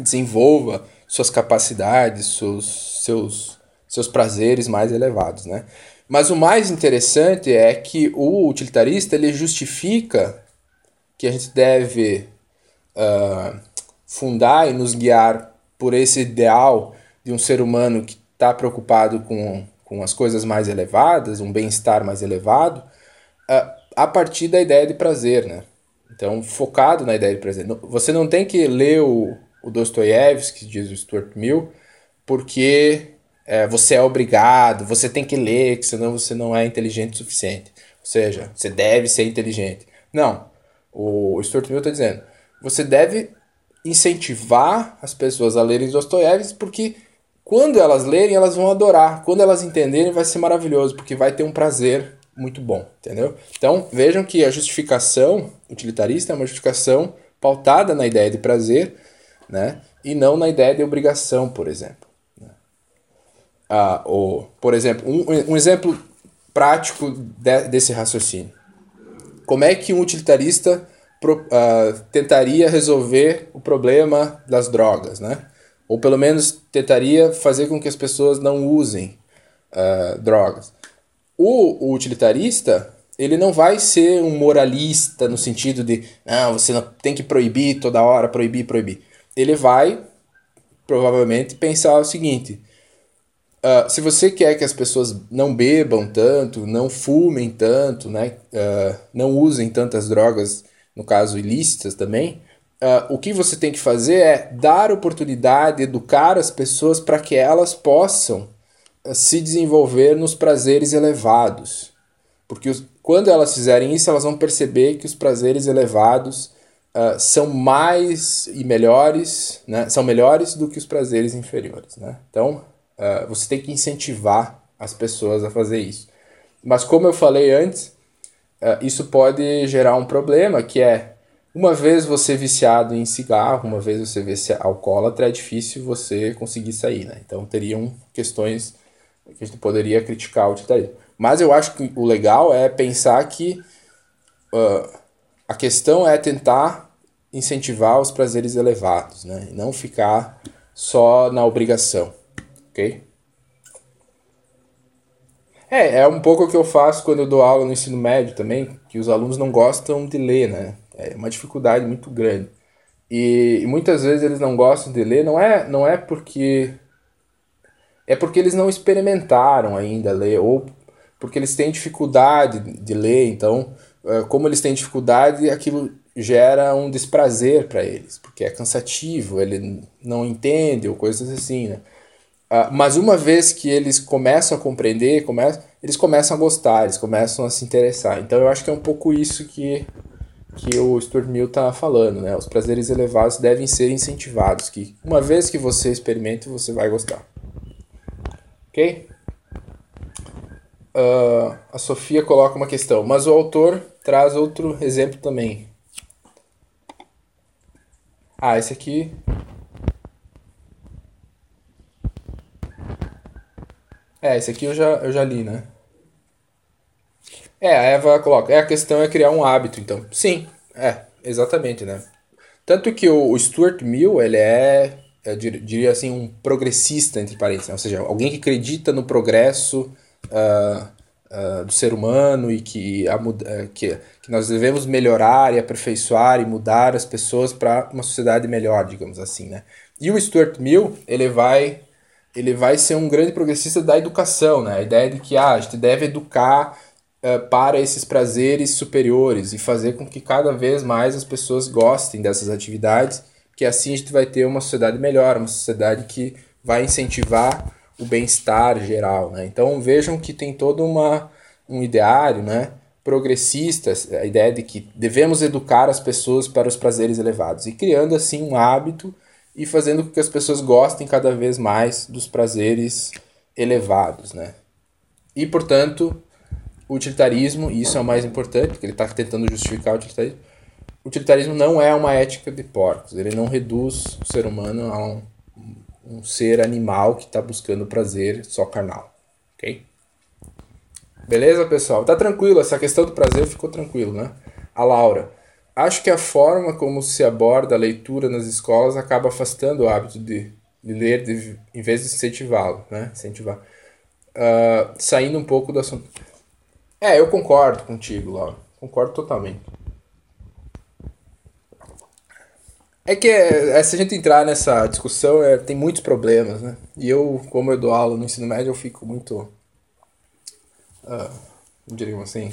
desenvolva suas capacidades, seus, seus, seus prazeres mais elevados. Né? Mas o mais interessante é que o utilitarista ele justifica que a gente deve uh, fundar e nos guiar por esse ideal de um ser humano que está preocupado com com as coisas mais elevadas, um bem-estar mais elevado, a partir da ideia de prazer, né? Então, focado na ideia de prazer. Você não tem que ler o, o Dostoiévski, diz o Stuart Mill, porque é, você é obrigado, você tem que ler, que senão você não é inteligente o suficiente. Ou seja, você deve ser inteligente. Não. O, o Stuart Mill está dizendo, você deve incentivar as pessoas a lerem Dostoiévski porque quando elas lerem, elas vão adorar. Quando elas entenderem, vai ser maravilhoso, porque vai ter um prazer muito bom, entendeu? Então vejam que a justificação utilitarista é uma justificação pautada na ideia de prazer, né? E não na ideia de obrigação, por exemplo. Né? Ah, ou, por exemplo, um, um exemplo prático de, desse raciocínio. Como é que um utilitarista pro, uh, tentaria resolver o problema das drogas, né? Ou pelo menos tentaria fazer com que as pessoas não usem uh, drogas. O, o, utilitarista, ele não vai ser um moralista no sentido de, não, você não tem que proibir toda hora, proibir, proibir. Ele vai, provavelmente, pensar o seguinte, Uh, se você quer que as pessoas não bebam tanto, não fumem tanto, né, uh, não usem tantas drogas, no caso ilícitas também, uh, o que você tem que fazer é dar oportunidade, educar as pessoas para que elas possam se desenvolver nos prazeres elevados. Porque os, quando elas fizerem isso, elas vão perceber que os prazeres elevados são mais e melhores, né, são melhores do que os prazeres inferiores. Né? Então, Uh, você tem que incentivar as pessoas a fazer isso. Mas como eu falei antes, uh, isso pode gerar um problema que é uma vez você viciado em cigarro, uma vez você viciado alcoólatra, é difícil você conseguir sair, né? Então teriam questões que a gente poderia criticar o utilitarismo. Mas eu acho que o legal é pensar que uh, a questão é tentar incentivar os prazeres elevados, né? E não ficar só na obrigação ok? É, é um pouco o que eu faço quando eu dou aula no ensino médio também, que os alunos não gostam de ler, né? É uma dificuldade muito grande. E, e muitas vezes eles não gostam de ler, não é, não é porque. É porque eles não experimentaram ainda ler, ou porque eles têm dificuldade de ler, então, é, como eles têm dificuldade, aquilo gera um desprazer para eles, porque é cansativo, ele não entende, ou coisas assim, né? Uh, mas uma vez que eles começam a compreender, começam, eles começam a gostar, eles começam a se interessar. Então eu acho que é um pouco isso que, que o Stuart Mill está falando, né? Os prazeres elevados devem ser incentivados, que uma vez que você experimente, você vai gostar. Ok? Uh, a Sofia coloca uma questão, mas o autor traz outro exemplo também. Ah, esse aqui É, esse aqui eu já, eu já li, né? É, a Eva coloca, é, a questão é criar um hábito, então. Sim, é, exatamente, né? Tanto que o, o Stuart Mill, ele é, eu diria assim, um progressista, entre parênteses, né? ou seja, alguém que acredita no progresso uh, uh, do ser humano e que, a, uh, que, que nós devemos melhorar e aperfeiçoar e mudar as pessoas para uma sociedade melhor, digamos assim, né? E o Stuart Mill, ele vai ele vai ser um grande progressista da educação, né? A ideia de que ah, a gente deve educar uh, para esses prazeres superiores e fazer com que cada vez mais as pessoas gostem dessas atividades, que assim a gente vai ter uma sociedade melhor, uma sociedade que vai incentivar o bem-estar geral, né? Então vejam que tem todo uma, um ideário, né? progressista, a ideia de que devemos educar as pessoas para os prazeres elevados e criando assim um hábito e fazendo com que as pessoas gostem cada vez mais dos prazeres elevados, né? E, portanto, utilitarismo, e isso é o mais importante, porque ele está tentando justificar o utilitarismo, utilitarismo não é uma ética de porcos, ele não reduz o ser humano a um, um ser animal que está buscando prazer só carnal, ok? Beleza, pessoal? Tá tranquilo, essa questão do prazer ficou tranquilo, né? A Laura, acho que a forma como se aborda a leitura nas escolas acaba afastando o hábito de, de ler de, em vez de incentivá-lo, né? Incentivar. Uh, saindo um pouco do assunto. É, eu concordo contigo, Laura. Concordo totalmente. É que é, se a gente entrar nessa discussão, é, tem muitos problemas, né? E eu, como eu dou aula no ensino médio, eu fico muito. Uh, diríamos assim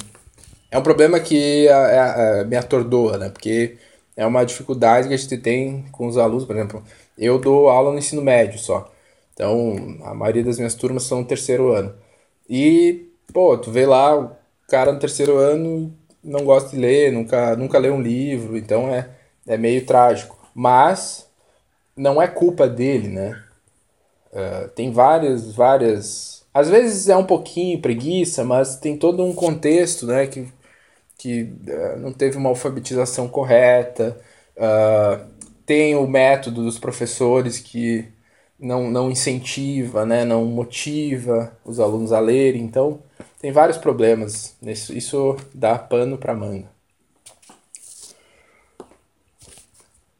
é um problema que a, a, me atordoa, né? Porque é uma dificuldade que a gente tem com os alunos, por exemplo, eu dou aula no ensino médio só. Então, a maioria das minhas turmas são terceiro ano. E, pô, tu vê lá o cara no terceiro ano não gosta de ler, nunca, nunca lê um livro, então é, é meio trágico. Mas não é culpa dele, né? Uh, tem várias, várias às vezes é um pouquinho preguiça, mas tem todo um contexto, né, que, que uh, não teve uma alfabetização correta, uh, tem o método dos professores que não, não incentiva, né, não motiva os alunos a lerem, então tem vários problemas, nisso, isso dá pano para manga.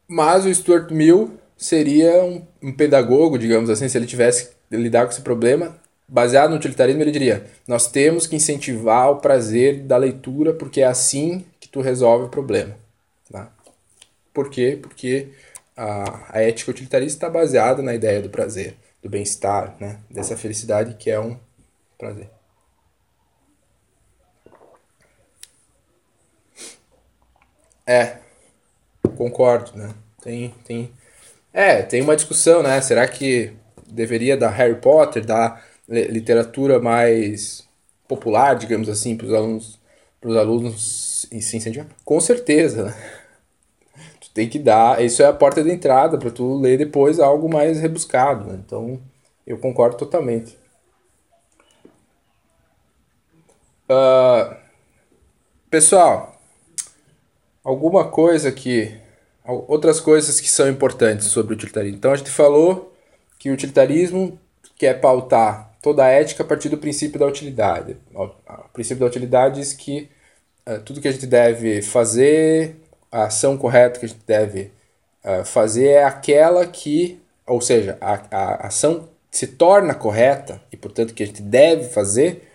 Mas o Stuart Mill seria um, um pedagogo, digamos assim, se ele tivesse lidar com esse problema, baseado no utilitarismo, ele diria: nós temos que incentivar o prazer da leitura porque é assim que tu resolve o problema. Tá? Por quê? Porque a, a ética utilitarista está baseada na ideia do prazer, do bem-estar, né? dessa felicidade que é um prazer. É, concordo, né? Tem, tem, é, tem uma discussão, né? Será que deveria dar Harry Potter, dar literatura mais popular, digamos assim, para os alunos, para os alunos se incentivar? Com certeza, né? Tem que dar, isso é a porta de entrada para tu ler depois algo mais rebuscado, né? Então, eu concordo totalmente. Uh, pessoal, alguma coisa que outras coisas que são importantes sobre o utilitarismo. Então a gente falou que o utilitarismo quer pautar toda a ética a partir do princípio da utilidade. O princípio da utilidade diz que uh, tudo que a gente deve fazer, a ação correta que a gente deve uh, fazer é aquela que, ou seja, a, a ação se torna correta e, portanto, que a gente deve fazer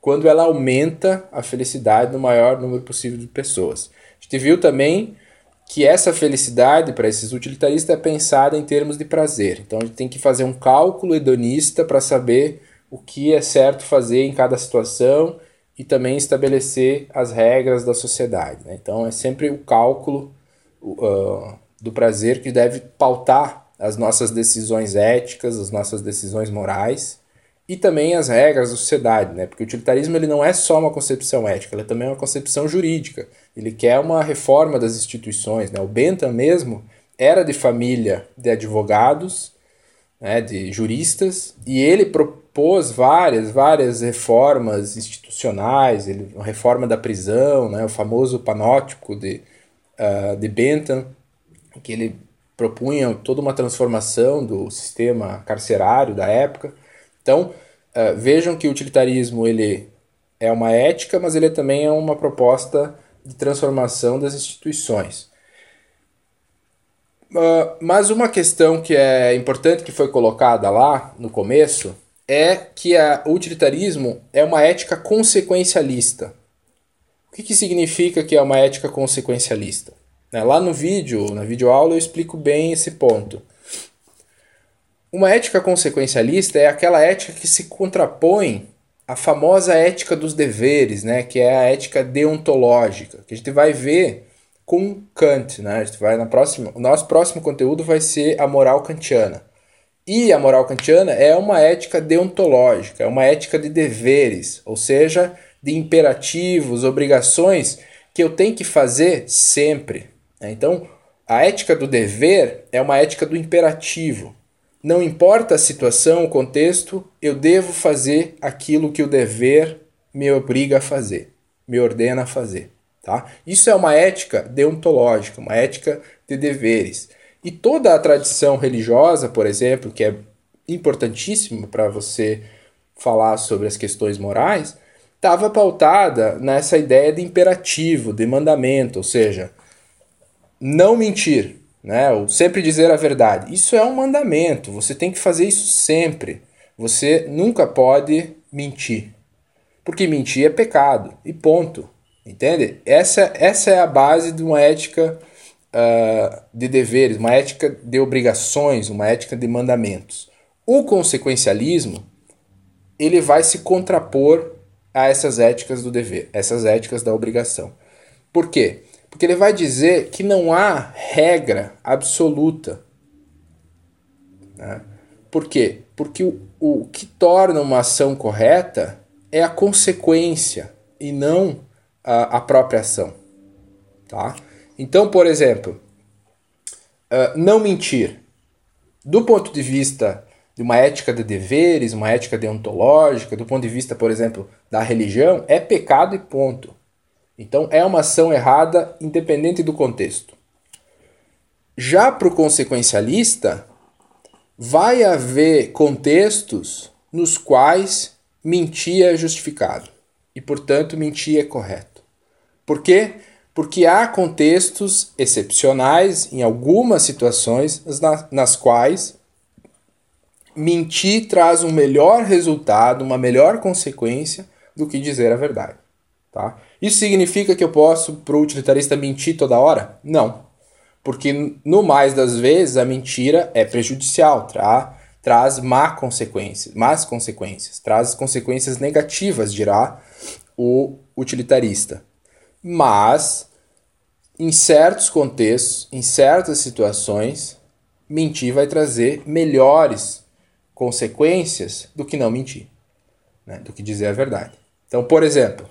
quando ela aumenta a felicidade no maior número possível de pessoas. A gente viu também que essa felicidade para esses utilitaristas é pensada em termos de prazer. Então a gente tem que fazer um cálculo hedonista para saber o que é certo fazer em cada situação e também estabelecer as regras da sociedade. Né? Então é sempre o cálculo uh, do prazer que deve pautar as nossas decisões éticas, as nossas decisões morais e também as regras da sociedade, né? Porque o utilitarismo ele não é só uma concepção ética, ele também é uma concepção jurídica. Ele quer uma reforma das instituições, né? O Bentham mesmo era de família de advogados, né, de juristas, e ele propôs várias, várias reformas institucionais, ele, a reforma da prisão, né, o famoso panótipo de, uh, de Bentham, que ele propunha toda uma transformação do sistema carcerário da época. Então, uh, vejam que o utilitarismo ele é uma ética, mas ele também é uma proposta de transformação das instituições. Uh, mas uma questão que é importante que foi colocada lá no começo é que a, o utilitarismo é uma ética consequencialista. O que, que significa que é uma ética consequencialista? Né, lá no vídeo, na videoaula, eu explico bem esse ponto. Uma ética consequencialista é aquela ética que se contrapõe à famosa ética dos deveres, né, que é a ética deontológica, que a gente vai ver com Kant, né? Vai na próxima, o nosso próximo conteúdo vai ser a moral kantiana. E a moral kantiana é uma ética deontológica, é uma ética de deveres, ou seja, de imperativos, obrigações que eu tenho que fazer sempre. Né? Então, a ética do dever é uma ética do imperativo. Não importa a situação, o contexto, eu devo fazer aquilo que o dever me obriga a fazer, me ordena a fazer. Tá? Isso é uma ética deontológica, uma ética de deveres. E toda a tradição religiosa, por exemplo, que é importantíssima para você falar sobre as questões morais, estava pautada nessa ideia de imperativo, de mandamento, ou seja, não mentir, né? Ou sempre dizer a verdade. Isso é um mandamento, você tem que fazer isso sempre. Você nunca pode mentir. Porque mentir é pecado, e ponto. Entende? Essa, essa é a base de uma ética uh, de deveres, uma ética de obrigações, uma ética de mandamentos. O consequencialismo ele vai se contrapor a essas éticas do dever, essas éticas da obrigação. Por quê? Porque ele vai dizer que não há regra absoluta. Né? Por quê? Porque o, o que torna uma ação correta é a consequência e não a, a própria ação. Tá? Então, por exemplo, uh, não mentir. Do ponto de vista de uma ética de deveres, uma ética deontológica, do ponto de vista, por exemplo, da religião, é pecado e ponto. Então é uma ação errada independente do contexto. Já para o consequencialista, vai haver contextos nos quais mentir é justificado e, portanto, mentir é correto. Por quê? Porque há contextos excepcionais, em algumas situações, nas quais mentir traz um melhor resultado, uma melhor consequência do que dizer a verdade. Tá? Isso significa que eu posso, para o utilitarista, mentir toda hora? Não. Porque, no mais das vezes, a mentira é prejudicial, tá? traz má consequências, más consequências, traz consequências negativas, dirá o utilitarista. Mas, em certos contextos, em certas situações, mentir vai trazer melhores consequências do que não mentir, né? do que dizer a verdade. Então, por exemplo,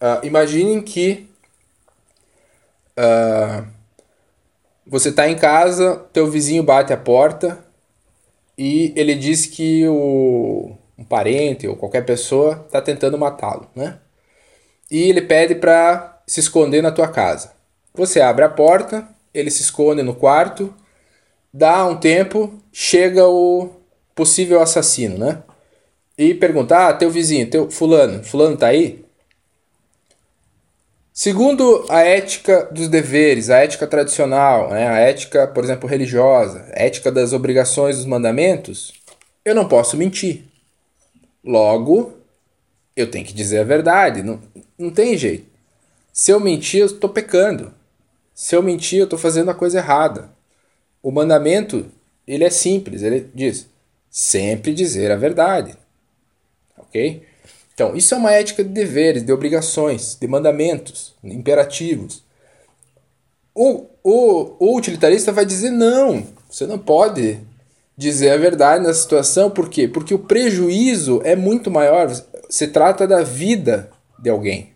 uh, imaginem que uh, você está em casa, teu vizinho bate a porta e ele diz que o, um parente ou qualquer pessoa está tentando matá-lo, né? E ele pede para se esconder na tua casa. Você abre a porta, ele se esconde no quarto, dá um tempo, chega o possível assassino, né? E pergunta: "Ah, teu vizinho, teu fulano, fulano tá aí?" Segundo a ética dos deveres, a ética tradicional, né, a ética, por exemplo, religiosa, a ética das obrigações dos mandamentos, eu não posso mentir. Logo, eu tenho que dizer a verdade. Não, não tem jeito. Se eu mentir, eu estou pecando. Se eu mentir, eu estou fazendo a coisa errada. O mandamento, ele é simples. Ele diz, sempre dizer a verdade. Ok? Então, isso é uma ética de deveres, de obrigações, de mandamentos, imperativos. O, o, o utilitarista vai dizer não, você não pode dizer a verdade nessa situação, por quê? Porque o prejuízo é muito maior. Se trata da vida de alguém.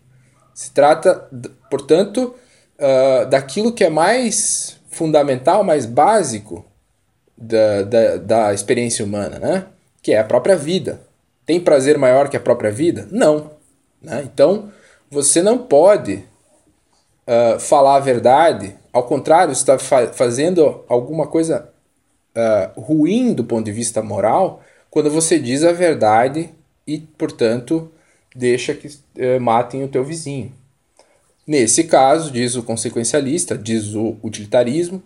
Se trata, portanto, uh, daquilo que é mais fundamental, mais básico da, da, da experiência humana, né? que é a própria vida. Tem prazer maior que a própria vida? Não. Né? Então, você não pode uh, falar a verdade, ao contrário, está fa fazendo alguma coisa uh, ruim do ponto de vista moral quando você diz a verdade e, portanto, deixa que uh, matem o teu vizinho. Nesse caso, diz o consequencialista, diz o utilitarismo,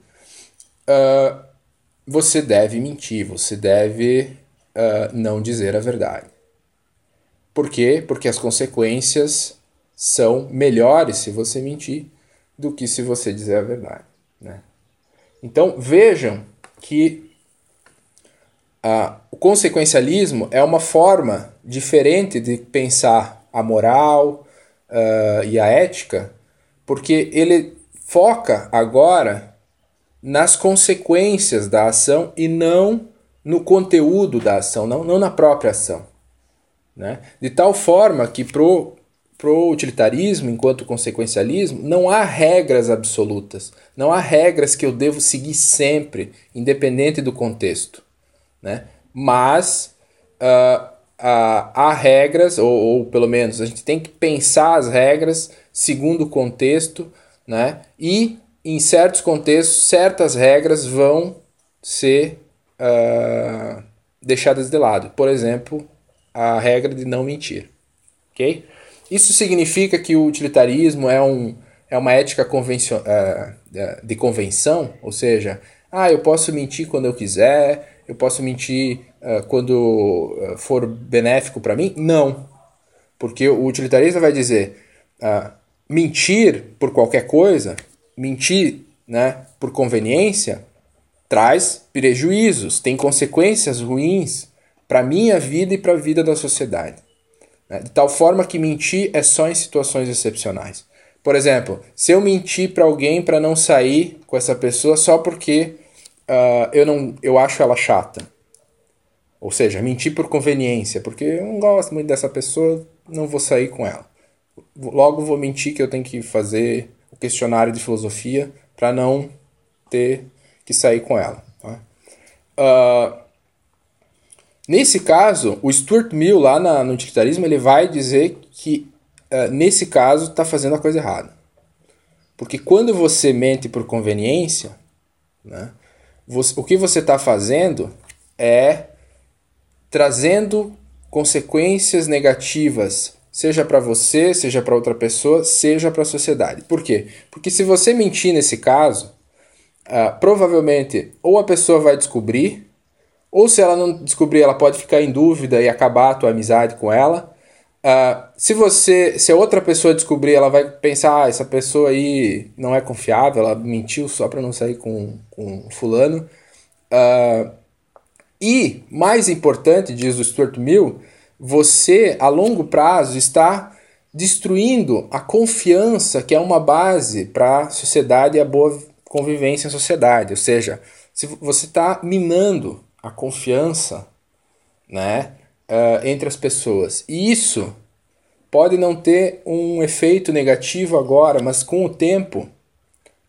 uh, você deve mentir, você deve uh, não dizer a verdade. Por quê? Porque as consequências são melhores se você mentir do que se você dizer a verdade. Né? Então vejam que uh, o consequencialismo é uma forma diferente de pensar a moral uh, e a ética, porque ele foca agora nas consequências da ação e não no conteúdo da ação, não, não na própria ação. Né? De tal forma que pro, pro utilitarismo, enquanto consequencialismo, não há regras absolutas, não há regras que eu devo seguir sempre, independente do contexto. Né? Mas uh, há regras, ou, ou pelo menos a gente tem que pensar as regras segundo o contexto, né? e em certos contextos, certas regras vão ser uh, deixadas de lado. Por exemplo, a regra de não mentir. Ok? Isso significa que o utilitarismo é, um, é uma ética convencio, uh, de convenção, ou seja, ah, eu posso mentir quando eu quiser, eu posso mentir quando for benéfico para mim? Não. Porque o utilitarista vai dizer uh, mentir por qualquer coisa, mentir né, por conveniência, traz prejuízos, tem consequências ruins para a minha vida e para a vida da sociedade. Né? De tal forma que mentir é só em situações excepcionais. Por exemplo, se eu mentir para alguém para não sair com essa pessoa só porque uh, eu, não, eu acho ela chata. Ou seja, mentir por conveniência, porque eu não gosto muito dessa pessoa, não vou sair com ela. Logo vou mentir que eu tenho que fazer o questionário de filosofia para não ter que sair com ela. Tá? Uh, Nesse caso, o Stuart Mill, lá na, no utilitarismo, ele vai dizer que, uh, nesse caso, está fazendo a coisa errada. Porque quando você mente por conveniência, né, você, o que você está fazendo é trazendo consequências negativas, seja para você, seja para outra pessoa, seja para a sociedade. Por quê? Porque se você mentir nesse caso, uh, provavelmente ou a pessoa vai descobrir ou se ela não descobrir, ela pode ficar em dúvida e acabar a tua amizade com ela. Uh, se você, se a outra pessoa descobrir, ela vai pensar, ah, essa pessoa aí não é confiável, ela mentiu só para não sair com, com fulano. Uh, e, mais importante, diz o Stuart Mill, você, a longo prazo, está destruindo a confiança que é uma base para a sociedade e a boa convivência em sociedade. Ou seja, se você está minando a confiança né, uh, entre as pessoas. E isso pode não ter um efeito negativo agora, mas com o tempo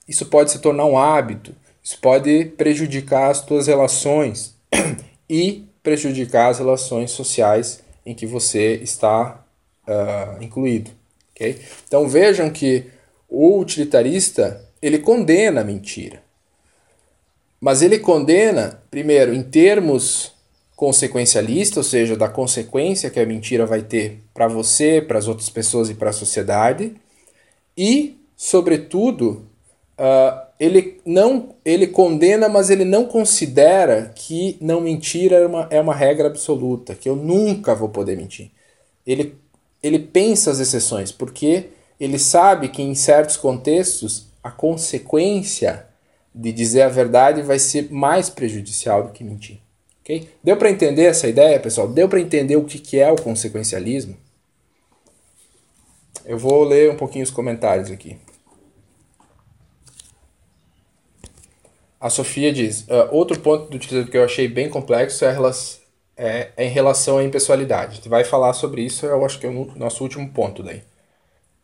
isso pode se tornar um hábito, isso pode prejudicar as tuas relações e prejudicar as relações sociais em que você está uh, incluído. Okay? Então vejam que o utilitarista ele condena a mentira. Mas ele condena, primeiro, em termos consequencialistas, ou seja, da consequência que a mentira vai ter para você, para as outras pessoas e para a sociedade, e, sobretudo, uh, ele não ele condena, mas ele não considera que não mentir é uma, é uma regra absoluta, que eu nunca vou poder mentir. Ele, ele pensa as exceções, porque ele sabe que em certos contextos a consequência de dizer a verdade vai ser mais prejudicial do que mentir. Okay? Deu para entender essa ideia, pessoal? Deu para entender o que, que é o consequencialismo? Eu vou ler um pouquinho os comentários aqui. A Sofia diz: uh, outro ponto do utilizador que eu achei bem complexo é, é, é, em relação à impessoalidade. A gente vai falar sobre isso, eu acho que é o nosso último ponto daí.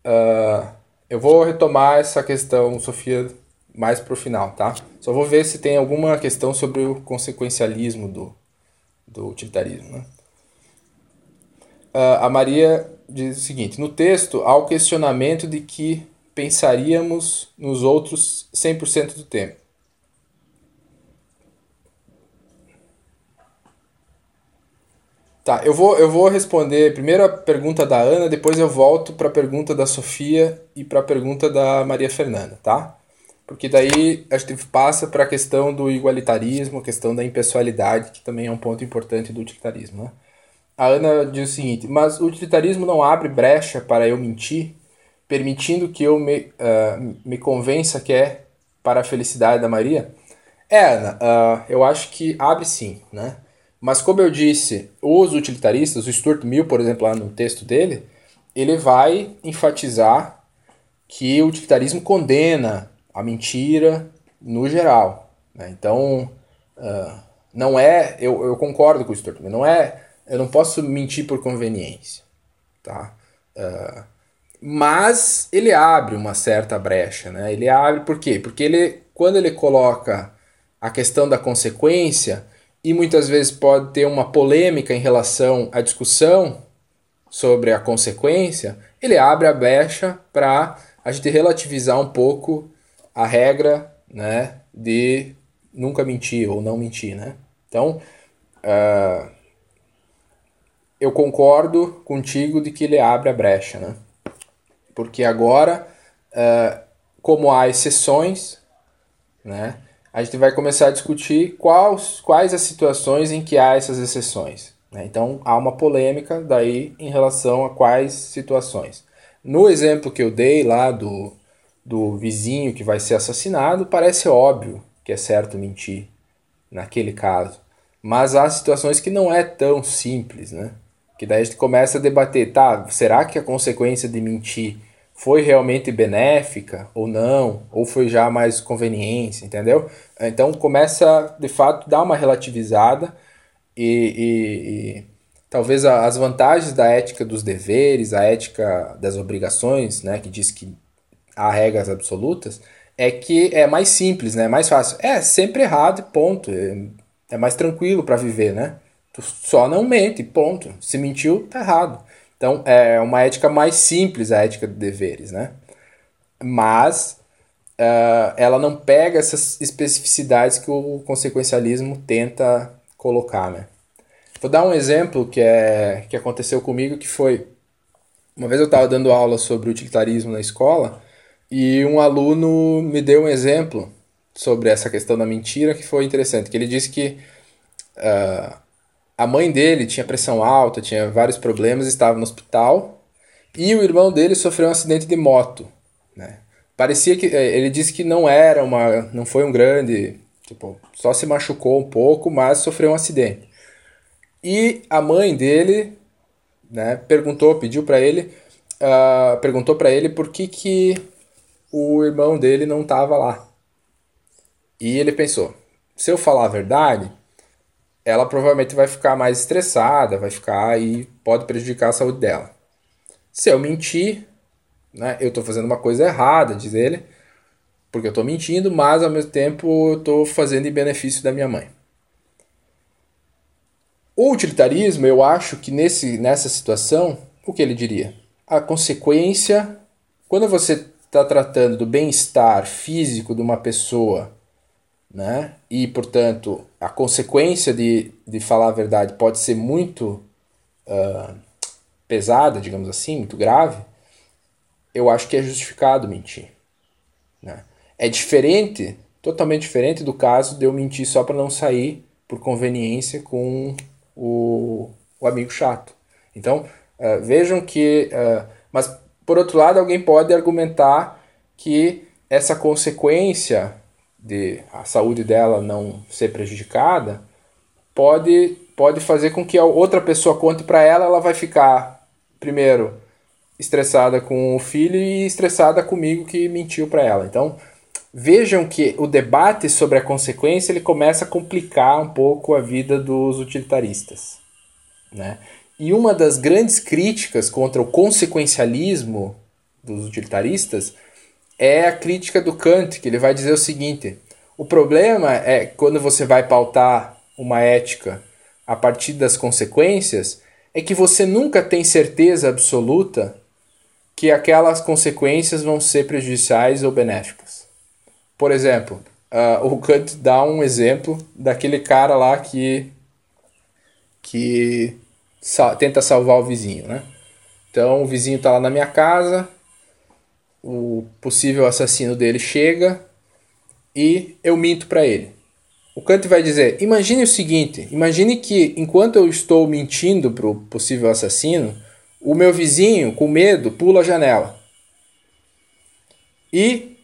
Uh, eu vou retomar essa questão, Sofia, mais para o final, tá? Só vou ver se tem alguma questão sobre o consequencialismo do, do utilitarismo, né? Uh, a Maria diz o seguinte: no texto há o questionamento de que pensaríamos nos outros 100% do tempo. Tá, eu vou, eu vou responder primeiro a pergunta da Ana, depois eu volto para a pergunta da Sofia e para a pergunta da Maria Fernanda, tá? porque daí a gente passa para a questão do igualitarismo, a questão da impessoalidade, que também é um ponto importante do utilitarismo. Né? A Ana diz o seguinte: mas o utilitarismo não abre brecha para eu mentir, permitindo que eu me, uh, me convença que é para a felicidade da Maria? É, Ana, uh, eu acho que abre sim, né? Mas como eu disse, os utilitaristas, o Stuart Mill, por exemplo, lá no texto dele, ele vai enfatizar que o utilitarismo condena a mentira no geral. Né? Então, uh, não é. Eu, eu concordo com isso, também. Não é. Eu não posso mentir por conveniência. Tá? Uh, mas ele abre uma certa brecha. Né? Ele abre por quê? Porque ele, quando ele coloca a questão da consequência, e muitas vezes pode ter uma polêmica em relação à discussão sobre a consequência, ele abre a brecha para a gente relativizar um pouco a regra né, de nunca mentir ou não mentir. Né? Então, uh, eu concordo contigo de que ele abre a brecha. Né? Porque agora, uh, como há exceções, né, a gente vai começar a discutir quais, quais as situações em que há essas exceções. Né? Então, há uma polêmica daí em relação a quais situações. No exemplo que eu dei lá do do vizinho que vai ser assassinado, parece óbvio que é certo mentir naquele caso. Mas há situações que não é tão simples, né? Que daí a gente começa a debater, tá, será que a consequência de mentir foi realmente benéfica ou não? Ou foi já mais conveniência, entendeu? Então começa, de fato, dar uma relativizada e, e, e talvez as vantagens da ética dos deveres, a ética das obrigações, né, que diz que há regras absolutas, é que é mais simples, né? Mais fácil. É sempre errado, ponto. É, é mais tranquilo para viver, né? Tu só não mente, ponto. Se mentiu, tá errado. Então é uma ética mais simples, a ética de deveres, né? Mas uh, ela não pega essas especificidades que o consequencialismo tenta colocar, né? Vou dar um exemplo que, é, que aconteceu comigo, que foi... Uma vez eu estava dando aula sobre utilitarismo na escola e um aluno me deu um exemplo sobre essa questão da mentira que foi interessante, que ele disse que uh, a mãe dele tinha pressão alta, tinha vários problemas, estava no hospital e o irmão dele sofreu um acidente de moto, né? Parecia que eh, ele disse que não era uma, não foi um grande, tipo, só se machucou um pouco, mas sofreu um acidente. E a mãe dele, né, perguntou, pediu para ele, uh, perguntou para ele por que que o irmão dele não estava lá. E ele pensou: se eu falar a verdade, ela provavelmente vai ficar mais estressada, vai ficar e pode prejudicar a saúde dela. Se eu mentir, né, eu estou fazendo uma coisa errada, diz ele, porque eu estou mentindo, mas ao mesmo tempo eu estou fazendo em benefício da minha mãe. O utilitarismo, eu acho que nesse, nessa situação, o que ele diria? A consequência, quando você está tratando do bem-estar físico de uma pessoa né? E, portanto, a consequência de, de falar a verdade pode ser muito uh, pesada, digamos assim, muito grave, eu acho que é justificado mentir. Né? É diferente, totalmente diferente do caso de eu mentir só para não sair por conveniência com o, o amigo chato. Então, uh, vejam que. Uh, mas, por outro lado, alguém pode argumentar que essa consequência de a saúde dela não ser prejudicada, pode, pode fazer com que a outra pessoa conte para ela, ela vai ficar, primeiro, estressada com o filho e estressada comigo que mentiu para ela. Então, vejam que o debate sobre a consequência ele começa a complicar um pouco a vida dos utilitaristas. Né? E uma das grandes críticas contra o consequencialismo dos utilitaristas é a crítica do Kant, que ele vai dizer o seguinte: o problema é quando você vai pautar uma ética a partir das consequências, é que você nunca tem certeza absoluta que aquelas consequências vão ser prejudiciais ou benéficas. Por exemplo, uh, o Kant dá um exemplo daquele cara lá que que tenta salvar o vizinho, né? Então o vizinho está lá na minha casa, o possível assassino dele chega e eu minto para ele. O Kant vai dizer: imagine o seguinte, imagine que enquanto eu estou mentindo para o possível assassino, o meu vizinho, com medo, pula a janela. E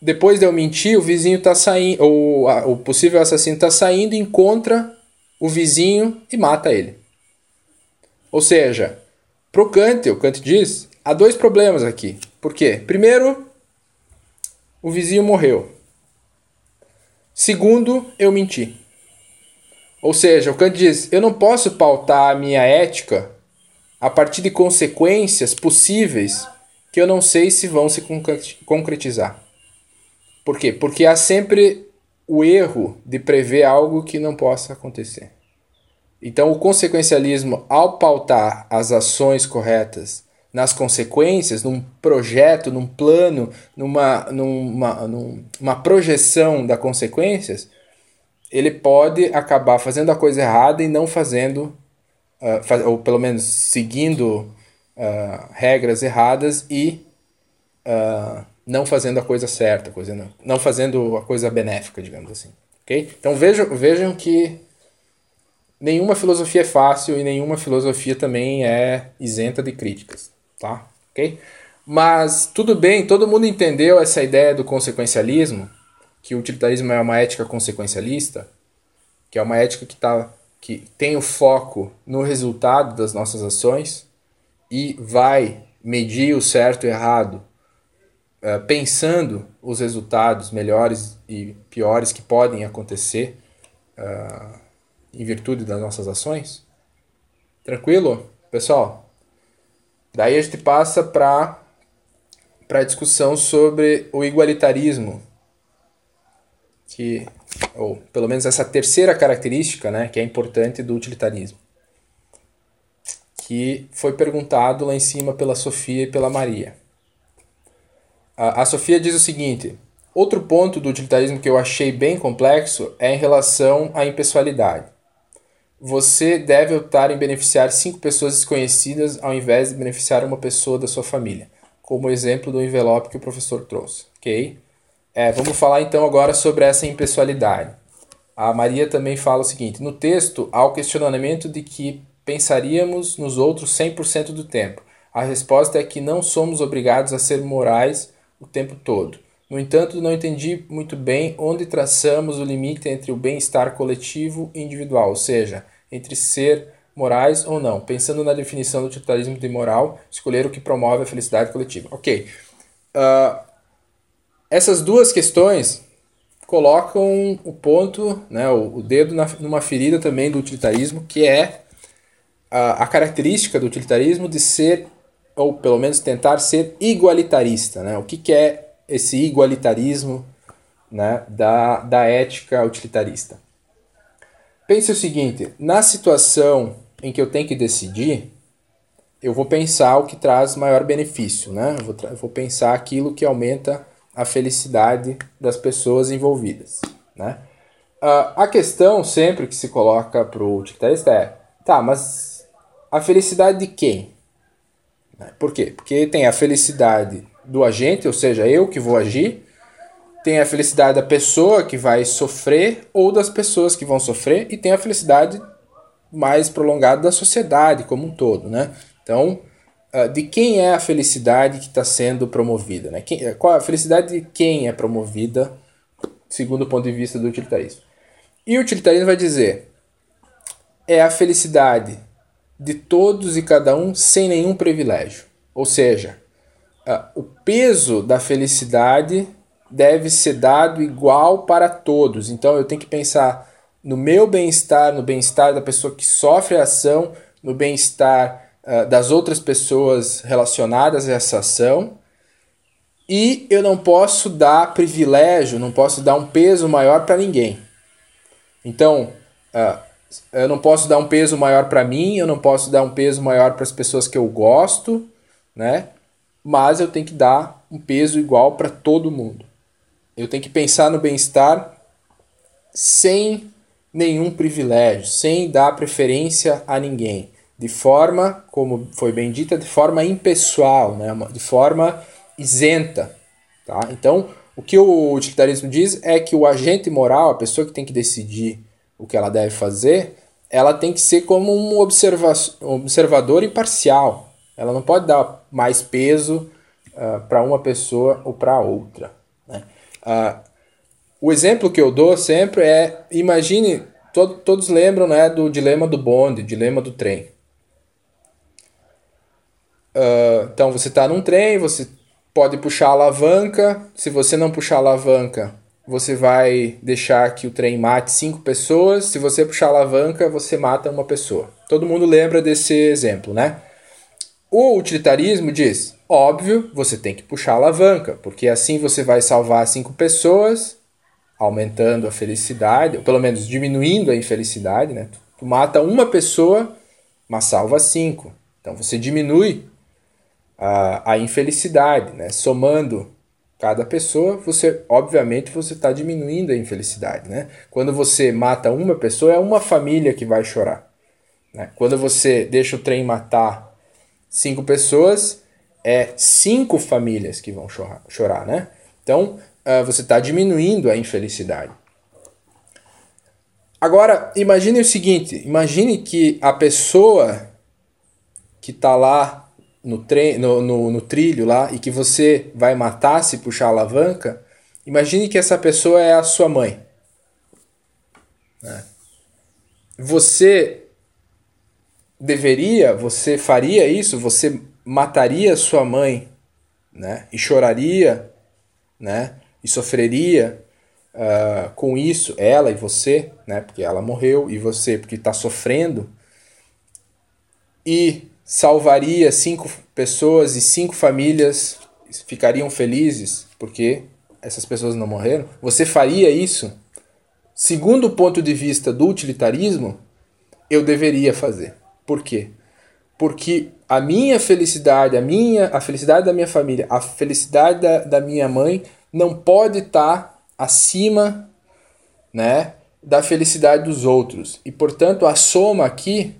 depois de eu mentir, o vizinho está saindo, ou o possível assassino está saindo, encontra o vizinho e mata ele. Ou seja, pro Kant, o Kant diz, há dois problemas aqui. Por quê? Primeiro, o vizinho morreu. Segundo, eu menti. Ou seja, o Kant diz: eu não posso pautar a minha ética a partir de consequências possíveis que eu não sei se vão se concretizar. Por quê? Porque há sempre o erro de prever algo que não possa acontecer. Então, o consequencialismo, ao pautar as ações corretas nas consequências, num projeto, num plano, numa, numa, numa projeção das consequências, ele pode acabar fazendo a coisa errada e não fazendo, uh, ou pelo menos seguindo uh, regras erradas e uh, não fazendo a coisa certa, coisa não, não fazendo a coisa benéfica, digamos assim. Okay? Então vejam, vejam que nenhuma filosofia é fácil e nenhuma filosofia também é isenta de críticas tá? Ok? Mas tudo bem, todo mundo entendeu essa ideia do consequencialismo, que o utilitarismo é uma ética consequencialista, que é uma ética que, tá, que tem o foco no resultado das nossas ações e vai medir o certo e errado uh, pensando os resultados melhores e piores que podem acontecer uh, em virtude das nossas ações? Tranquilo? Pessoal, Daí a gente passa para a discussão sobre o igualitarismo. que ou pelo menos essa terceira característica, né, que é importante do utilitarismo, que foi perguntado lá em cima pela Sofia e pela Maria. A, a Sofia diz o seguinte: outro ponto do utilitarismo que eu achei bem complexo é em relação à impessoalidade. Você deve optar em beneficiar cinco pessoas desconhecidas ao invés de beneficiar uma pessoa da sua família, como exemplo do envelope que o professor trouxe, ok? É, vamos falar então agora sobre essa impessoalidade. A Maria também fala o seguinte: no texto há o questionamento de que pensaríamos nos outros 100% do tempo. A resposta é que não somos obrigados a ser morais o tempo todo. No entanto, não entendi muito bem onde traçamos o limite entre o bem-estar coletivo e individual, ou seja, entre ser morais ou não. Pensando na definição do utilitarismo de moral, escolher o que promove a felicidade coletiva. Ok. Uh, essas duas questões colocam o ponto, né, o, o dedo na, numa ferida também do utilitarismo, que é a, a característica do utilitarismo de ser, ou pelo menos tentar ser igualitarista. Né? O que, que é esse igualitarismo né, da, da ética utilitarista. Pense o seguinte: na situação em que eu tenho que decidir, eu vou pensar o que traz maior benefício, né? Eu vou, vou pensar aquilo que aumenta a felicidade das pessoas envolvidas, né? Uh, a questão sempre que se coloca para o utilitarista é: tá, mas a felicidade de quem? Por quê? Porque tem a felicidade do agente, ou seja, eu que vou agir, tem a felicidade da pessoa que vai sofrer ou das pessoas que vão sofrer e tem a felicidade mais prolongada da sociedade como um todo, né? Então, ah, de quem é a felicidade que está sendo promovida, né? Qual a felicidade de quem é promovida segundo o ponto de vista do utilitarismo? E o utilitarismo vai dizer é a felicidade de todos e cada um sem nenhum privilégio. Ou seja, o peso da felicidade deve ser dado igual para todos. Então eu tenho que pensar no meu bem-estar, no bem-estar da pessoa que sofre a ação, no bem-estar uh, das outras pessoas relacionadas a essa ação. E eu não posso dar privilégio, não posso dar um peso maior para ninguém. Então, uh, eu não posso dar um peso maior para mim, eu não posso dar um peso maior para as pessoas que eu gosto, né? Mas eu tenho que dar um peso igual para todo mundo. Eu tenho que pensar no bem-estar sem nenhum privilégio, sem dar preferência a ninguém, de forma, como foi bem dita, de forma impessoal, né? de forma isenta. Tá? Então, o que o utilitarismo diz é que o agente moral, a pessoa que tem que decidir o que ela deve fazer, ela tem que ser como um observa observador imparcial, ela não pode dar mais peso uh, ah, para uma pessoa ou para outra. Né? Uh, o exemplo que eu dou sempre é: imagine, to todos lembram né, do dilema do bonde, dilema do trem. Uh, então você está num trem, você pode puxar a alavanca. Se você não puxar a alavanca, você vai deixar que o trem mate cinco pessoas. Se você puxar a alavanca, você mata uma pessoa. Todo mundo lembra desse exemplo, né? O utilitarismo diz: óbvio, você tem que puxar a alavanca, porque assim você vai salvar cinco pessoas, aumentando a felicidade, ou pelo menos diminuindo a infelicidade, né? Tu mata uma pessoa, mas salva cinco. Então você diminui a, a infelicidade, né? Somando cada pessoa, você obviamente você está diminuindo a infelicidade, né? Quando você mata uma pessoa, é uma família que vai chorar. Né? Quando você deixa o trem matar cinco pessoas, é cinco famílias que vão chorar, chorar né? Então, uh, você está diminuindo a infelicidade. Agora, imagine o seguinte: imagine que a pessoa que está lá no, trem, no, no, no, trilho lá e que você vai matar se puxar a alavanca, imagine que essa pessoa é a sua mãe. Né? Você deveria, você faria isso, você mataria sua mãe, né? E choraria, né? E sofreria uh, com isso, ela e você, né? Porque ela morreu e você porque está sofrendo. E salvaria cinco pessoas e cinco famílias ficariam felizes porque essas pessoas não morreram, você faria isso? Segundo o ponto de vista do utilitarismo, eu deveria fazer. Por quê? Porque a minha felicidade, a minha, a felicidade da minha família, a felicidade da, da minha mãe não pode estar tá acima, né, da felicidade dos outros. E portanto, a soma aqui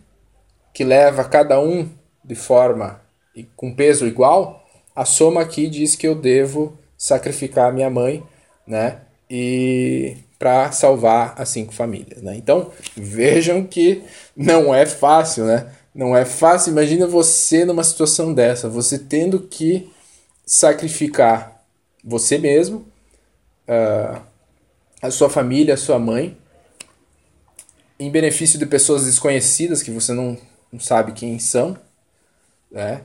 que leva cada um de forma e com peso igual, a soma aqui diz que eu devo sacrificar a minha mãe, né? E para salvar as cinco famílias, né? Então, vejam que não é fácil, né? Não é fácil. Imagina você numa situação dessa, você tendo que sacrificar você mesmo, uh, a sua família, a sua mãe, em benefício de pessoas desconhecidas que você não, não sabe quem são, né?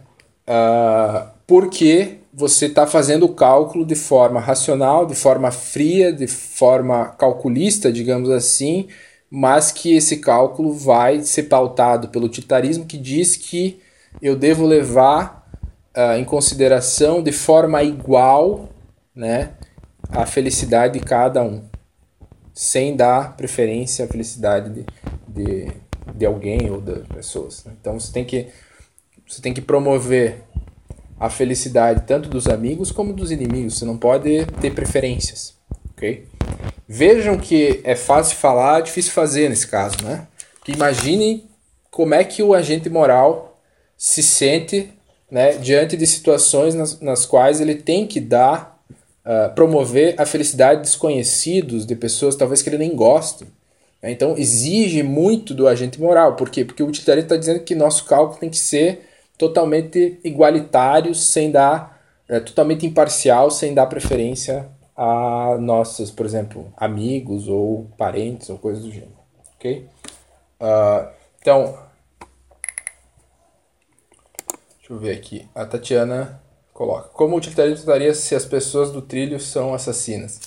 Uh, porque você está fazendo o cálculo de forma racional, de forma fria, de forma calculista, digamos assim, mas que esse cálculo vai ser pautado pelo utilitarismo que diz que eu devo levar uh, em consideração de forma igual né, a felicidade de cada um, sem dar preferência à felicidade de, de, de alguém ou das pessoas. Então você tem que você tem que promover a felicidade tanto dos amigos como dos inimigos. Você não pode ter preferências, ok? Vejam que é fácil falar, difícil fazer nesse caso, né? Que imaginem como é que o agente moral se sente né, diante de situações nas, nas quais ele tem que dar, uh, promover a felicidade de desconhecidos, de pessoas talvez que ele nem goste. Então exige muito do agente moral. Por quê? Porque o utilitarismo está dizendo que nosso cálculo tem que ser totalmente igualitário, sem dar, é, totalmente imparcial, sem dar preferência a nossos, por exemplo, amigos ou parentes ou coisas do gênero, ok? Uh, então, deixa eu ver aqui, a Tatiana coloca, como o utilitarismo estaria se as pessoas do trilho são assassinas?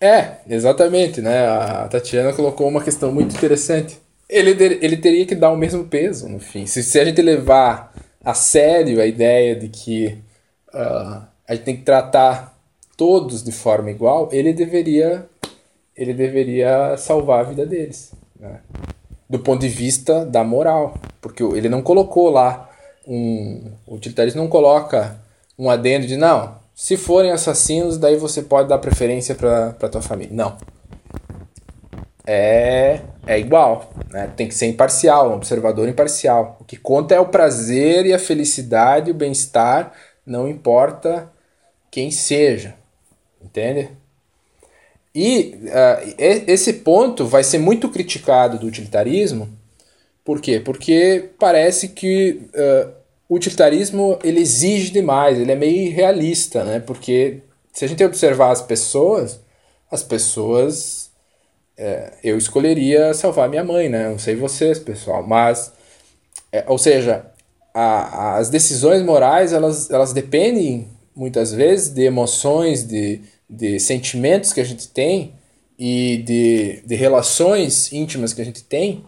É, exatamente, né? A Tatiana colocou uma questão muito interessante ele, ele teria que dar o mesmo peso, no fim. Se, se a gente levar a sério a ideia de que uh, a gente tem que tratar todos de forma igual, ele deveria, ele deveria salvar a vida deles. Né? Do ponto de vista da moral. Porque ele não colocou lá um. O utilitarismo não coloca um adendo de não, se forem assassinos, daí você pode dar preferência para tua família. Não é, é igual, né? tem que ser imparcial, um observador imparcial. O que conta é o prazer e a felicidade, o bem-estar, não importa quem seja, entende? E uh, esse ponto vai ser muito criticado do utilitarismo, por quê? Porque parece que uh, o utilitarismo ele exige demais, ele é meio irrealista, né? Porque se a gente observar as pessoas, as pessoas é, eu escolheria salvar minha mãe, né? Não sei vocês, pessoal, mas, é, ou seja, a, as decisões morais elas, elas dependem muitas vezes de emoções, de, de sentimentos que a gente tem e de, de relações íntimas que a gente tem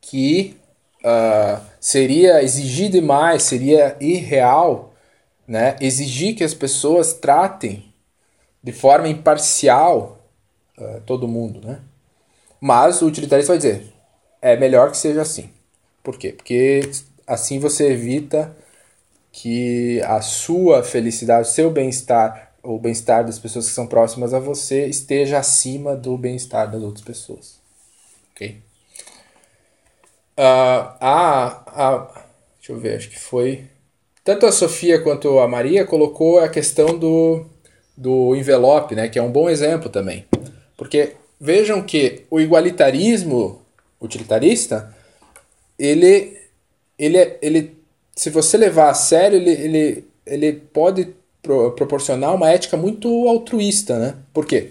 que uh, seria exigir demais, seria irreal, né? Exigir que as pessoas tratem de forma imparcial uh, todo mundo, né? Mas o utilitarista vai dizer, é melhor que seja assim. Por quê? Porque assim você evita que a sua felicidade, o seu bem-estar, o bem-estar das pessoas que são próximas a você esteja acima do bem-estar das outras pessoas. Ok? Uh, a, a, deixa eu ver, acho que foi. Tanto a Sofia quanto a Maria colocou a questão do, do envelope, né, que é um bom exemplo também. Porque vejam que o igualitarismo utilitarista, ele, ele, é, ele se você levar a sério, ele, ele, ele pode pro, proporcionar uma ética muito altruísta, né? Por quê?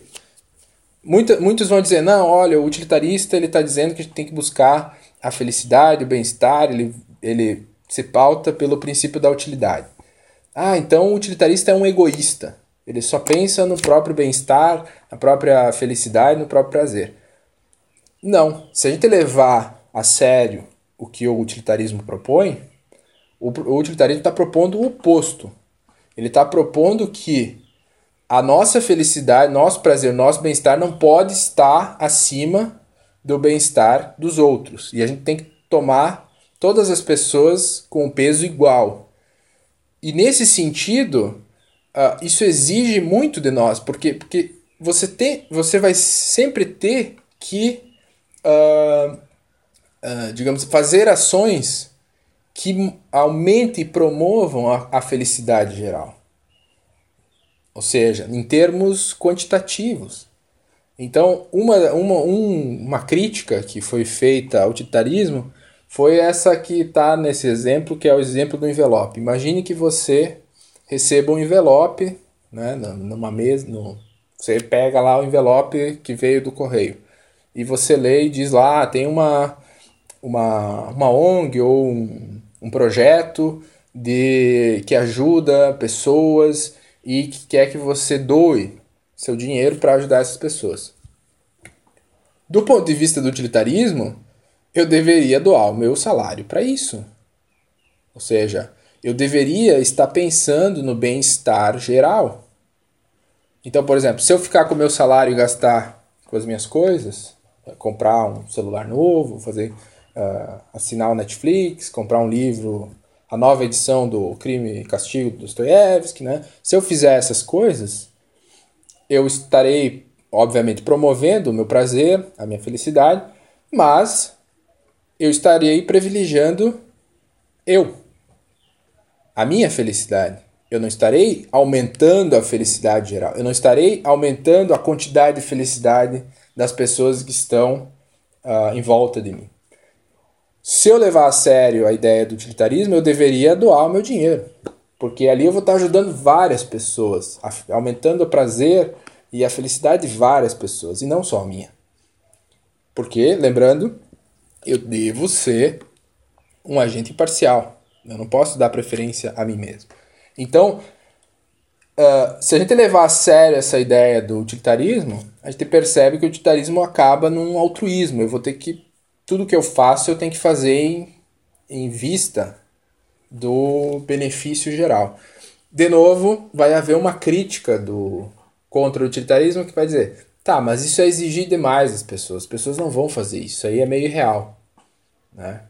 Muita, muitos vão dizer, não, olha, o utilitarista ele está dizendo que a gente tem que buscar a felicidade, o bem-estar, ele, ele se pauta pelo princípio da utilidade. Ah, então o utilitarista é um egoísta. Ele só pensa no próprio bem-estar, na própria felicidade, no próprio prazer. Não. Se a gente levar a sério o que o utilitarismo propõe, o, utilitarismo está propondo o oposto. Ele está propondo que a nossa felicidade, nosso prazer, nosso bem-estar não pode estar acima do bem-estar dos outros. E a gente tem que tomar todas as pessoas com peso igual. E nesse sentido, uh, isso exige muito de nós, porque, porque você, tem, você vai sempre ter que, uh, uh, digamos, fazer ações que aumentem e promovam a, a felicidade geral. Ou seja, em termos quantitativos. Então, uma, uma, um, uma crítica que foi feita ao utilitarismo foi essa que está nesse exemplo, que é o exemplo do envelope. Imagine que você receba um envelope né, numa mesa, no, você pega lá o envelope que veio do correio e você lê e diz lá, ah, tem uma, uma, uma ONG ou um, um projeto de que ajuda pessoas e que quer que você doe seu dinheiro para ajudar essas pessoas. Do ponto de vista do utilitarismo, eu deveria doar o meu salário para isso. Ou seja, eu deveria estar pensando no bem-estar geral. Então, por exemplo, se eu ficar com o meu salário e gastar com as minhas coisas, comprar um celular novo, fazer uh, assinar o Netflix, comprar um livro a nova edição do Crime e Castigo do Dostoiévski, né? Se eu fizer essas coisas, eu estarei, obviamente, promovendo o meu prazer, a minha felicidade, mas eu estarei privilegiando eu, a minha felicidade. Eu não estarei aumentando a felicidade geral. Eu não estarei aumentando a quantidade de felicidade das pessoas que estão uh, em volta de mim. Se eu levar a sério a ideia do utilitarismo, eu deveria doar o meu dinheiro. Porque ali eu vou estar ajudando várias pessoas, aumentando o prazer e a felicidade de várias pessoas, e não só a minha. Porque, lembrando, eu devo ser um agente imparcial. Eu não posso dar preferência a mim mesmo. Então, uh, se a gente levar a sério essa ideia do utilitarismo, a gente percebe que o utilitarismo acaba num altruísmo. Eu vou ter que tudo que eu faço eu tenho que fazer em, em vista do benefício geral. De novo, vai haver uma crítica do contra o utilitarismo que vai dizer: tá, mas isso é exigir demais das pessoas, as pessoas não vão fazer isso, isso aí é meio irreal. Né?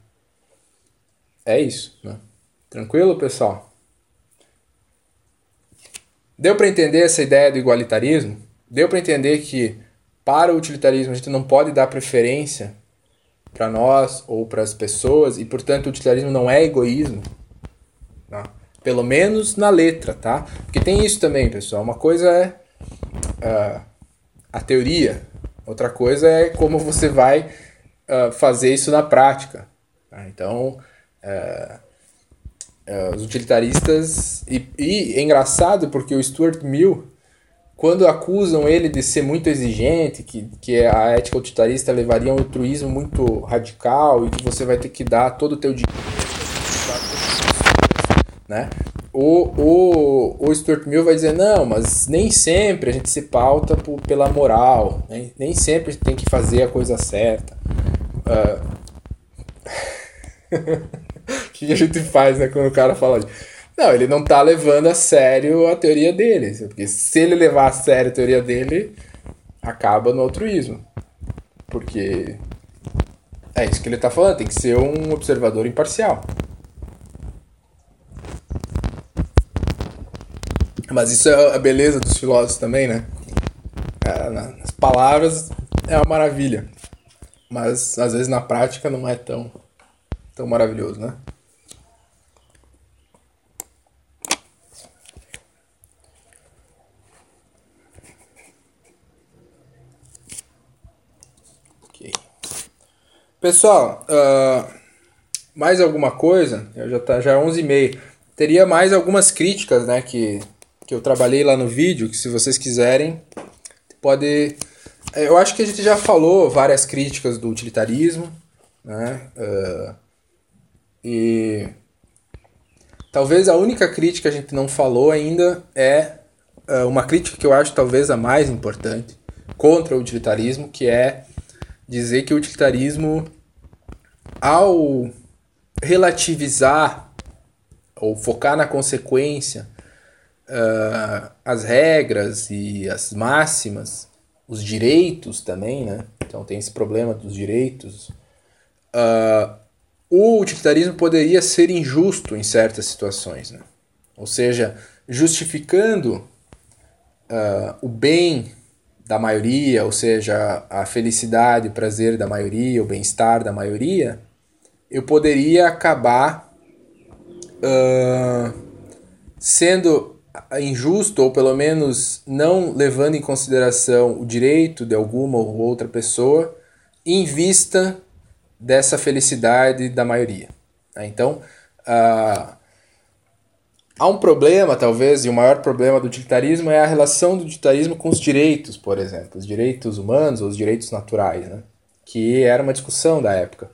É isso. Né? Tranquilo, pessoal? Deu para entender essa ideia do igualitarismo? Deu para entender que para o utilitarismo a gente não pode dar preferência para nós ou para as pessoas e portanto o utilitarismo não é egoísmo tá? pelo menos na letra tá porque tem isso também pessoal uma coisa é uh, a teoria outra coisa é como você vai uh, fazer isso na prática tá? então uh, os utilitaristas e, e é engraçado porque o Stuart Mill quando acusam ele de ser muito exigente, que, que a ética utilitarista levaria a um altruísmo muito radical e que você vai ter que dar todo o teu dinheiro, né? O, o, o Stuart Mill vai dizer, não, mas nem sempre a gente se pauta por, pela moral, né? nem sempre tem que fazer a coisa certa. Uh... o que a gente faz né, quando o cara fala não, ele não tá levando a sério a teoria dele. Porque se ele levar a sério a teoria dele, acaba no altruísmo. Porque é isso que ele tá falando, tem que ser um observador imparcial. Mas isso é a beleza dos filósofos também, né? É, as palavras é uma maravilha. Mas às vezes na prática não é tão, tão maravilhoso, né? Pessoal, uh, mais alguma coisa? Eu já tá já é 11h30. Teria mais algumas críticas, né, que, que eu trabalhei lá no vídeo, que se vocês quiserem, pode eu acho que a gente já falou várias críticas do utilitarismo, né? Uh, e talvez a única crítica que a gente não falou ainda é uh, uma crítica que eu acho talvez a mais importante contra o utilitarismo, que é dizer que o utilitarismo, ao relativizar ou focar na consequência uh, as regras e as máximas, os direitos também, né? Então tem esse problema dos direitos. Uh, o utilitarismo poderia ser injusto em certas situações, né? Ou seja, justificando uh, o bem da maioria, ou seja, a felicidade, o prazer da maioria, o bem-estar da maioria, eu poderia acabar uh, sendo injusto ou pelo menos não levando em consideração o direito de alguma ou outra pessoa em vista dessa felicidade da maioria. Né? Então, uh, há um problema, talvez, e o maior problema do utilitarismo é a relação do utilitarismo com os direitos, por exemplo, os direitos humanos ou os direitos naturais, né? que era uma discussão da época.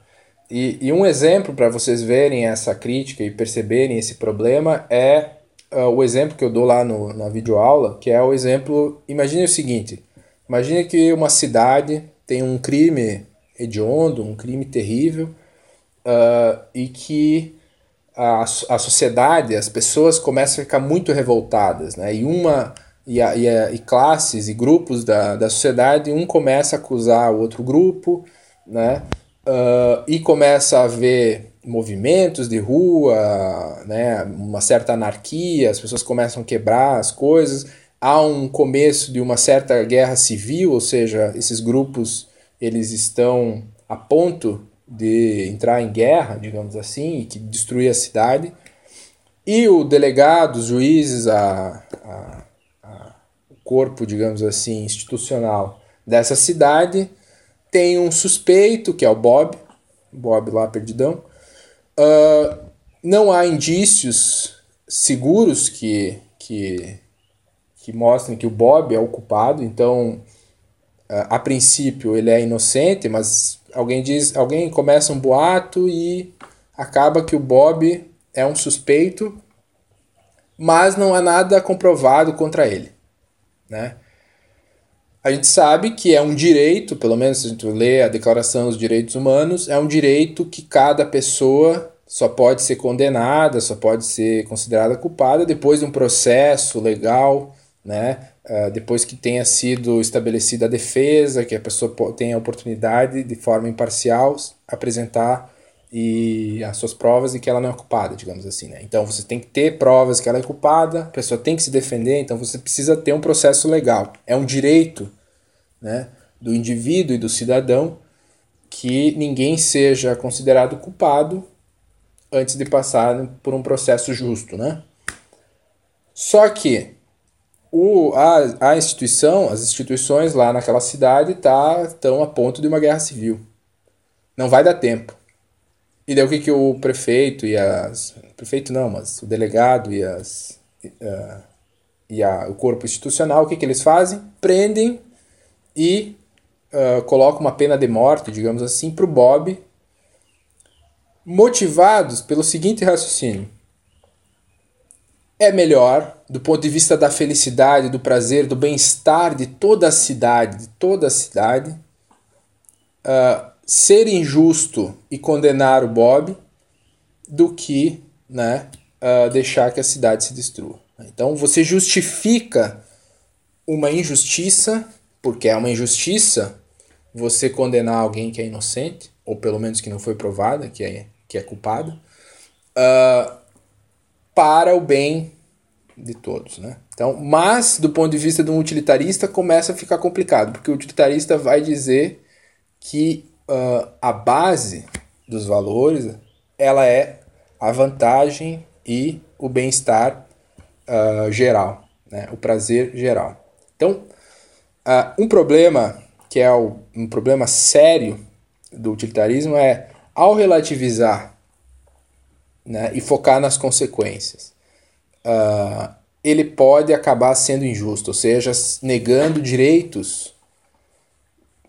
E, e um exemplo para vocês verem essa crítica e perceberem esse problema é uh, o exemplo que eu dou lá no, na videoaula, que é o exemplo. Imagine o seguinte: imagine que uma cidade tem um crime hediondo, um crime terrível, uh, e que a, a sociedade, as pessoas começam a ficar muito revoltadas, né? E uma e, a, e, a, e classes e grupos da, da sociedade, um começa a acusar o outro grupo, né? Uh, e começa a haver movimentos de rua, né, uma certa anarquia, as pessoas começam a quebrar as coisas, há um começo de uma certa guerra civil, ou seja, esses grupos eles estão a ponto de entrar em guerra, digamos assim, e que destruir a cidade. E o delegado, os juízes, a, a, a, o corpo, digamos assim, institucional dessa cidade tem um suspeito, que é o Bob, Bob lá perdidão. Uh, não há indícios seguros que, que, que mostrem que o Bob é o culpado, então a princípio ele é inocente, mas alguém diz, alguém começa um boato e acaba que o Bob é um suspeito, mas não há nada comprovado contra ele, né? A gente sabe que é um direito, pelo menos se a gente lê a Declaração dos Direitos Humanos, é um direito que cada pessoa só pode ser condenada, só pode ser considerada culpada depois de um processo legal, né? Uh, depois que tenha sido estabelecida a defesa, que a pessoa tenha a oportunidade de forma imparcial apresentar e as suas provas e que ela não é culpada, digamos assim, né? Então você tem que ter provas que ela é culpada, a pessoa tem que se defender, então você precisa ter um processo legal. É um direito, né, do indivíduo e do cidadão que ninguém seja considerado culpado antes de passar por um processo justo, né? Só que o, a, a instituição, as instituições lá naquela cidade tá, estão a ponto de uma guerra civil. Não vai dar tempo. E daí o que, que o prefeito e as. Prefeito não, mas o delegado e as. Uh, e a, o corpo institucional, o que, que eles fazem? Prendem e uh, colocam uma pena de morte, digamos assim, para o Bob, motivados pelo seguinte raciocínio: é melhor, do ponto de vista da felicidade, do prazer, do bem-estar de toda a cidade, de toda a cidade, uh, ser injusto e condenar o Bob do que né, uh, deixar que a cidade se destrua. Então você justifica uma injustiça, porque é uma injustiça você condenar alguém que é inocente, ou pelo menos que não foi provada, que é, que é culpado, uh, para o bem de todos. Né? Então, mas do ponto de vista de um utilitarista começa a ficar complicado, porque o utilitarista vai dizer que uh, a base dos valores ela é a vantagem e o bem-estar uh, geral, né? o prazer geral. Então, uh, um problema que é o, um problema sério do utilitarismo é ao relativizar né, e focar nas consequências, uh, ele pode acabar sendo injusto, ou seja, negando direitos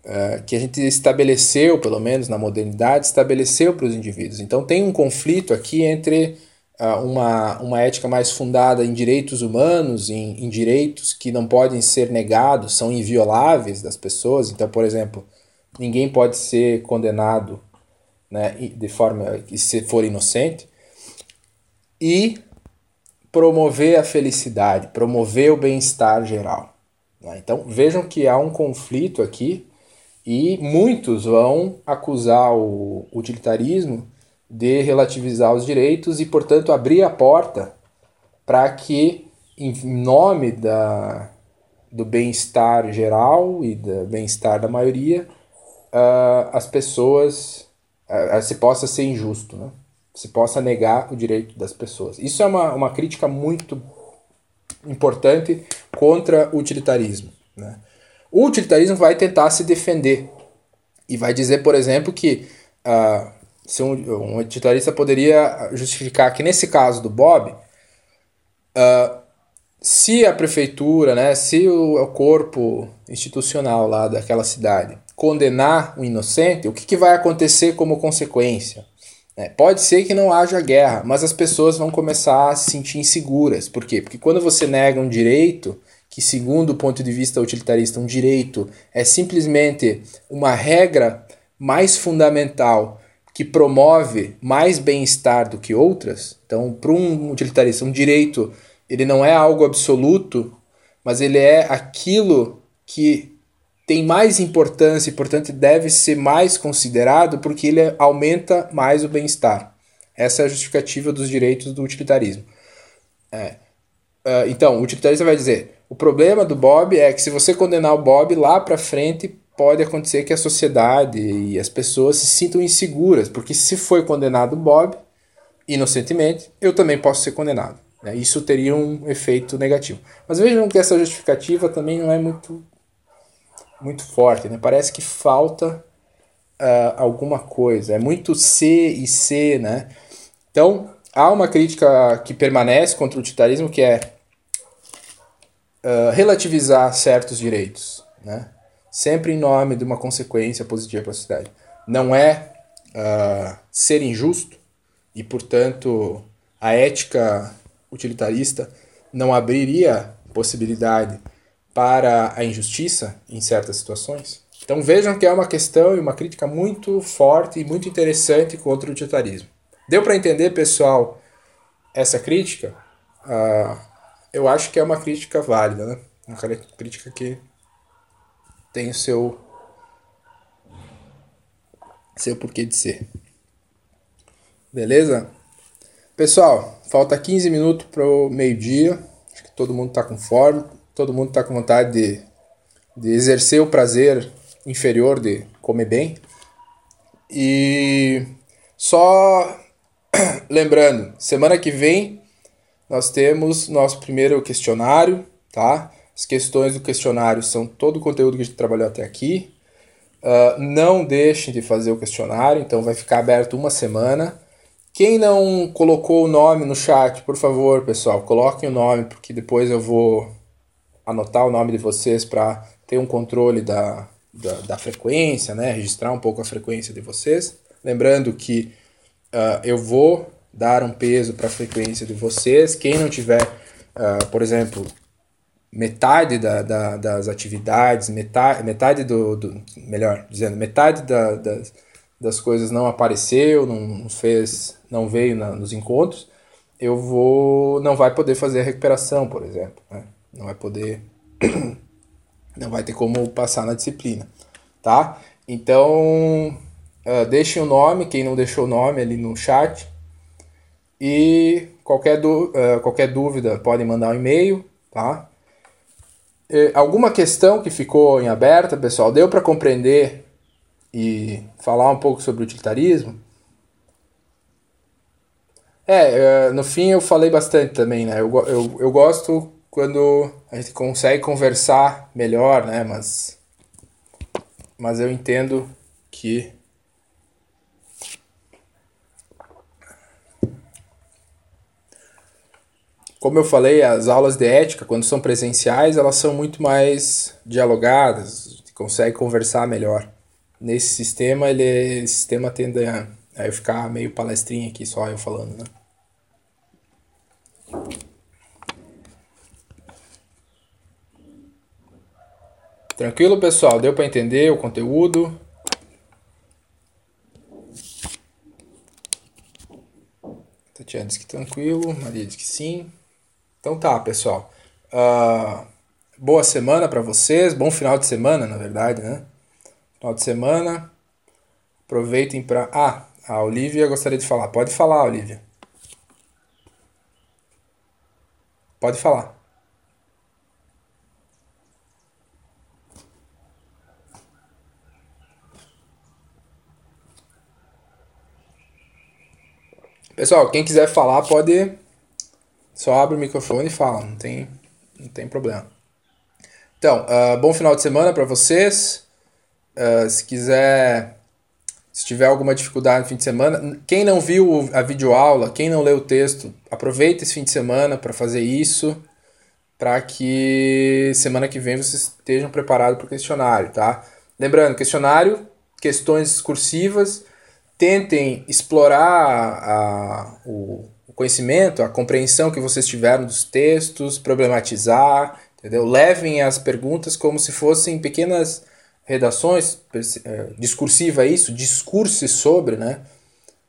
uh, que a gente estabeleceu, pelo menos na modernidade, estabeleceu para os indivíduos. Então tem um conflito aqui entre uh, uma, uma ética mais fundada em direitos humanos, em, em direitos que não podem ser negados, são invioláveis das pessoas. Então, por exemplo, ninguém pode ser condenado né, de forma que se for inocente. E promover a felicidade, promover o bem-estar geral. Né? Então vejam que há um conflito aqui e muitos vão acusar o utilitarismo de relativizar os direitos e, portanto, abrir a porta para que, em nome da, do bem-estar geral e do bem-estar da maioria, uh, as pessoas uh, se possa ser injusto, né? Se possa negar o direito das pessoas. Isso é uma, uma crítica muito importante contra o utilitarismo. Né? O utilitarismo vai tentar se defender e vai dizer, por exemplo, que uh, se um, um utilitarista poderia justificar que nesse caso do Bob, uh, se a prefeitura, né, se o, o, corpo institucional lá daquela cidade condenar o inocente, o que, que vai acontecer como consequência? É, pode ser que não haja guerra, mas as pessoas vão começar a se sentir inseguras. Por quê? Porque quando você nega um direito, que segundo o ponto de vista utilitarista, um direito é simplesmente uma regra mais fundamental que promove mais bem-estar do que outras. Então, para um utilitarista, um direito, ele não é algo absoluto, mas ele é aquilo que tem mais importância e, portanto, deve ser mais considerado porque ele aumenta mais o bem-estar. Essa é a justificativa dos direitos do utilitarismo. É. Uh, então, o utilitarista vai dizer: o problema do Bob é que se você condenar o Bob lá para frente, pode acontecer que a sociedade e as pessoas se sintam inseguras, porque se foi condenado Bob, inocentemente, eu também posso ser condenado. Né? Isso teria um efeito negativo. Mas vejam que essa justificativa também não é muito, muito forte. Né? Parece que falta uh, alguma coisa. É muito C e C. Né? Então, há uma crítica que permanece contra o utilitarismo que é uh, relativizar certos direitos. Né? sempre em nome de uma consequência positiva para a sociedade. Não é uh, ser injusto e, portanto, a ética utilitarista não abriria possibilidade para a injustiça em certas situações. Então vejam que é uma questão e uma crítica muito forte e muito interessante contra o utilitarismo. Deu para entender, pessoal, essa crítica? Uh, eu acho que é uma crítica válida, né? Uma crítica que tem o seu seu porquê de ser. Beleza? Pessoal, falta 15 minutos para o meio-dia. Acho que todo mundo está com fome, todo mundo está com vontade de, de exercer o prazer inferior de comer bem. E só lembrando, semana que vem nós temos nosso primeiro questionário, tá? As questões do questionário são todo o conteúdo que a gente trabalhou até aqui. Uh, não deixem de fazer o questionário, então vai ficar aberto uma semana. Quem não colocou o nome no chat, por favor, pessoal, coloquem o nome, porque depois eu vou anotar o nome de vocês para ter um controle da, da, da, frequência, né? registrar um pouco a frequência de vocês. Lembrando que uh, eu vou dar um peso para a frequência de vocês. Quem não tiver, uh, por exemplo, metade da, da, das atividades, metade, metade do, do melhor dizendo, metade da, das, das coisas não apareceu, não fez, não veio na, nos encontros, eu vou, não vai poder fazer a recuperação, por exemplo, né? Não vai poder, não vai ter como passar na disciplina, tá? Então, uh, deixem o nome, quem não deixou o nome ali no chat, e qualquer, uh, qualquer dúvida podem mandar um e-mail, tá? Eh, alguma questão que ficou em aberta, pessoal, deu para compreender e falar um pouco sobre utilitarismo? É, eh, no fim eu falei bastante também, né? Eu, eu, eu gosto quando a gente consegue conversar melhor, né? Mas, mas eu entendo que Como eu falei, as aulas de ética, quando são presenciais, elas são muito mais dialogadas, consegue conversar melhor. Nesse sistema, ele, esse sistema tende a, a eu ficar meio palestrinha aqui, só eu falando, né? Tranquilo, pessoal? Deu para entender o conteúdo? Tatiana disse que tranquilo, Maria disse que sim. Então tá, pessoal. Uh, boa semana para vocês, bom final de semana, na verdade, né? Final de semana. Aproveitem para. Ah, a Olivia gostaria de falar. Pode falar, Olivia. Pode falar. Pessoal, quem quiser falar pode só abre o microfone e fala, não tem, não tem problema. Então, uh, bom final de semana para vocês. Uh, se quiser, se tiver alguma dificuldade no fim de semana, quem não viu a videoaula, quem não leu o texto, aproveita esse fim de semana para fazer isso, para que semana que vem vocês estejam preparados para o questionário, tá? Lembrando, questionário, questões discursivas tentem explorar a, o, o conhecimento, a compreensão que vocês tiveram dos textos, problematizar, entendeu? Levem as perguntas como se fossem pequenas redações, é, discursiva isso, discurse sobre, né?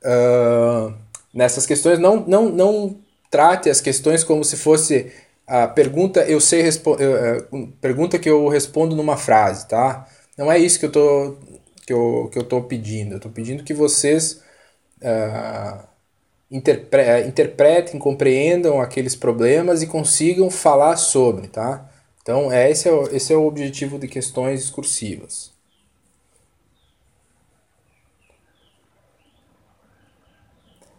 Uh, nessas questões, não, não, não trate as questões como se fosse a pergunta eu sei uh, pergunta que eu respondo numa frase, tá? Não é isso que eu tô que eu que eu tô pedindo. Eu tô pedindo que vocês uh, interpre eh, interpretem, compreendam aqueles problemas e consigam falar sobre, tá? Então, é, esse, é o, esse é o objetivo de questões discursivas.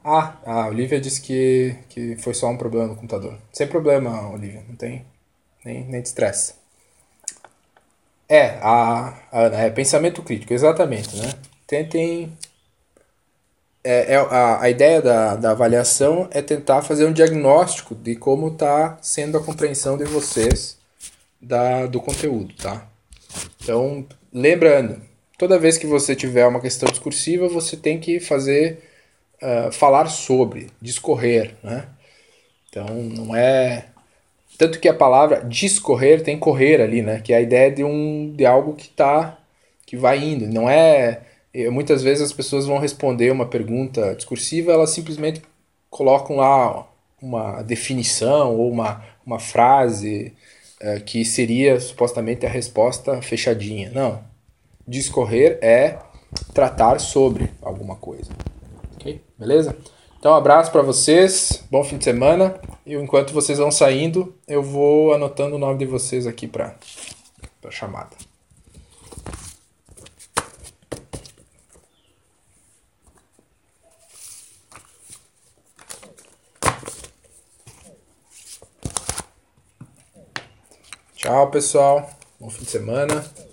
Ah, a Olivia disse que, que foi só um problema no computador. Sem problema, Olivia, não tem nem, nem te estresse. É, a, a, é pensamento crítico, exatamente, né? Tentem. É, é, a, a ideia da, da avaliação é tentar fazer um diagnóstico de como está sendo a compreensão de vocês da, do conteúdo, tá? Então, lembrando, toda vez que você tiver uma questão discursiva, você tem que fazer, uh, falar sobre, discorrer, né? Então, não é tanto que a palavra discorrer tem correr ali, né? Que é a ideia de, um, de algo que tá que vai indo. Não é. Muitas vezes as pessoas vão responder uma pergunta discursiva, elas simplesmente colocam lá uma definição ou uma, uma frase é, que seria supostamente a resposta fechadinha. Não. Discorrer é tratar sobre alguma coisa. Ok? Beleza? Então, um abraço para vocês, bom fim de semana. E enquanto vocês vão saindo, eu vou anotando o nome de vocês aqui para a chamada. Tchau, pessoal. Bom fim de semana.